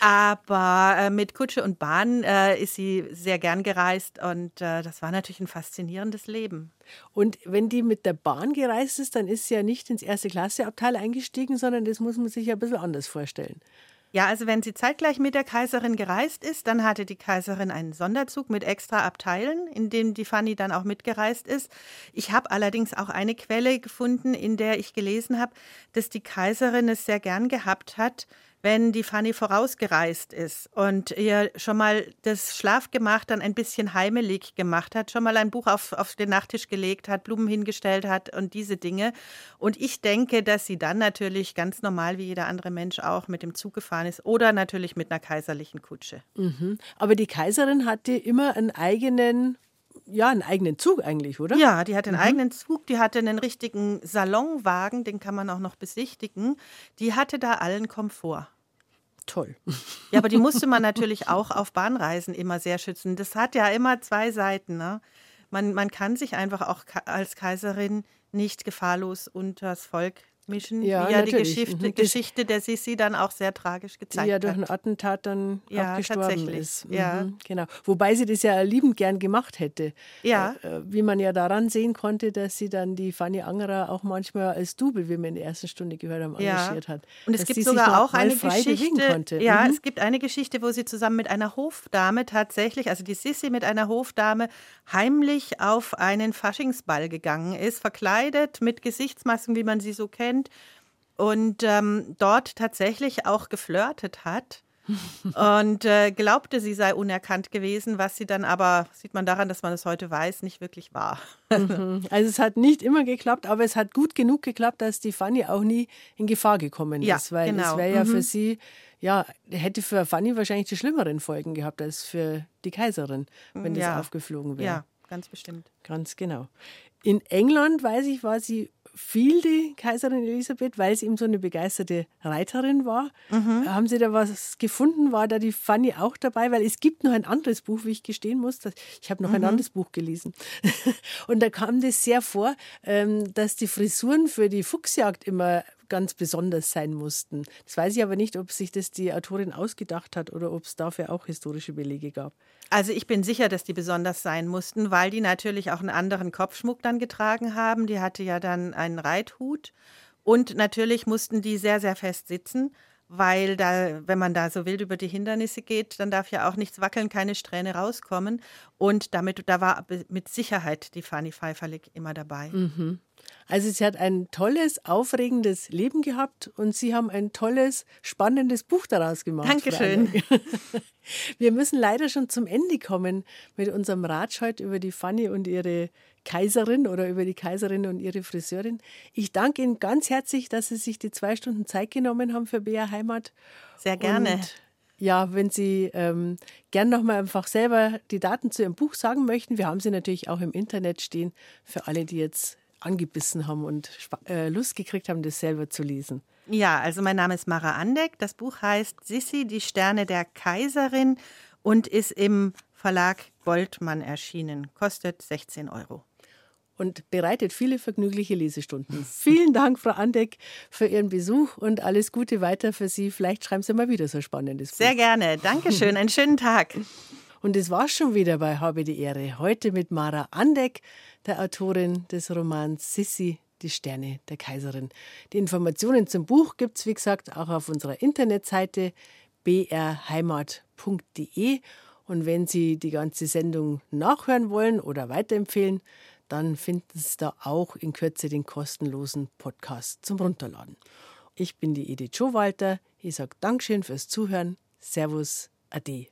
Aber äh, mit Kutsche und Bahn äh, ist sie sehr gern gereist und äh, das war natürlich ein faszinierendes Leben. Und wenn die mit der Bahn gereist ist, dann ist sie ja nicht ins erste Klasse Abteil eingestiegen, sondern das muss man sich ja ein bisschen anders vorstellen. Ja, also wenn sie zeitgleich mit der Kaiserin gereist ist, dann hatte die Kaiserin einen Sonderzug mit extra Abteilen, in dem die Fanny dann auch mitgereist ist. Ich habe allerdings auch eine Quelle gefunden, in der ich gelesen habe, dass die Kaiserin es sehr gern gehabt hat, wenn die Fanny vorausgereist ist und ihr schon mal das Schlafgemach dann ein bisschen heimelig gemacht hat, schon mal ein Buch auf, auf den Nachttisch gelegt hat, Blumen hingestellt hat und diese Dinge. Und ich denke, dass sie dann natürlich ganz normal wie jeder andere Mensch auch mit dem Zug gefahren ist oder natürlich mit einer kaiserlichen Kutsche. Mhm. Aber die Kaiserin hatte immer einen eigenen ja, einen eigenen Zug eigentlich, oder? Ja, die hatte einen mhm. eigenen Zug, die hatte einen richtigen Salonwagen, den kann man auch noch besichtigen. Die hatte da allen Komfort. Toll. Ja, aber die musste man natürlich auch auf Bahnreisen immer sehr schützen. Das hat ja immer zwei Seiten. Ne? Man, man kann sich einfach auch als Kaiserin nicht gefahrlos unters Volk mischen, ja, ja die Geschichte, mhm. Geschichte der Sissi dann auch sehr tragisch gezeigt hat. Die ja durch ein Attentat dann ja, auch gestorben ist. Mhm, ja. Genau. Wobei sie das ja liebend gern gemacht hätte. Ja. Äh, wie man ja daran sehen konnte, dass sie dann die Fanny Angerer auch manchmal als Double, wie wir in der ersten Stunde gehört haben, engagiert hat. Und es gibt sogar auch eine Geschichte. Ja, mhm. es gibt eine Geschichte, wo sie zusammen mit einer Hofdame tatsächlich, also die Sissi mit einer Hofdame heimlich auf einen Faschingsball gegangen ist, verkleidet mit Gesichtsmasken, wie man sie so kennt und ähm, dort tatsächlich auch geflirtet hat. und äh, glaubte, sie sei unerkannt gewesen, was sie dann aber, sieht man daran, dass man es heute weiß, nicht wirklich war. Mhm. Also es hat nicht immer geklappt, aber es hat gut genug geklappt, dass die Fanny auch nie in Gefahr gekommen ja, ist, weil genau. es wäre ja mhm. für sie, ja, hätte für Fanny wahrscheinlich die schlimmeren Folgen gehabt als für die Kaiserin, wenn ja. das aufgeflogen wäre. Ja, ganz bestimmt. Ganz genau. In England, weiß ich, war sie viel die Kaiserin Elisabeth, weil sie eben so eine begeisterte Reiterin war. Mhm. Haben Sie da was gefunden? War da die Fanny auch dabei? Weil es gibt noch ein anderes Buch, wie ich gestehen muss. Ich habe noch Mhm. ein anderes Buch gelesen. Und da kam das sehr vor, ähm, dass die Frisuren für die Fuchsjagd immer ganz besonders sein mussten. Das weiß ich aber nicht, ob sich das die Autorin ausgedacht hat oder ob es dafür auch historische Belege gab. Also ich bin sicher, dass die besonders sein mussten, weil die natürlich auch einen anderen Kopfschmuck dann getragen haben. Die hatte ja dann einen Reithut und natürlich mussten die sehr, sehr fest sitzen, weil da, wenn man da so wild über die Hindernisse geht, dann darf ja auch nichts wackeln, keine Strähne rauskommen. Und damit, da war mit Sicherheit die Fanny Pfeifferlich immer dabei. Mhm. Also sie hat ein tolles, aufregendes Leben gehabt und Sie haben ein tolles, spannendes Buch daraus gemacht. Dankeschön. Wir müssen leider schon zum Ende kommen mit unserem Ratsch heute über die Fanny und ihre Kaiserin oder über die Kaiserin und ihre Friseurin. Ich danke Ihnen ganz herzlich, dass Sie sich die zwei Stunden Zeit genommen haben für BR Heimat. Sehr gerne. Und ja, wenn Sie ähm, gern nochmal einfach selber die Daten zu Ihrem Buch sagen möchten, wir haben sie natürlich auch im Internet stehen, für alle, die jetzt angebissen haben und äh, Lust gekriegt haben, das selber zu lesen. Ja, also mein Name ist Mara Andeck. Das Buch heißt Sissi, die Sterne der Kaiserin und ist im Verlag Goldmann erschienen. Kostet 16 Euro. Und bereitet viele vergnügliche Lesestunden. Vielen Dank, Frau Andeck, für Ihren Besuch und alles Gute weiter für Sie. Vielleicht schreiben Sie mal wieder so ein spannendes Buch. Sehr gerne. Dankeschön. Einen schönen Tag. Und das war's schon wieder bei Habe die Ehre. Heute mit Mara Andeck, der Autorin des Romans Sissi, die Sterne der Kaiserin. Die Informationen zum Buch gibt's wie gesagt, auch auf unserer Internetseite brheimat.de. Und wenn Sie die ganze Sendung nachhören wollen oder weiterempfehlen, dann finden Sie da auch in Kürze den kostenlosen Podcast zum Runterladen. Ich bin die Edith Schowalter. Ich sage Dankeschön fürs Zuhören. Servus, Ade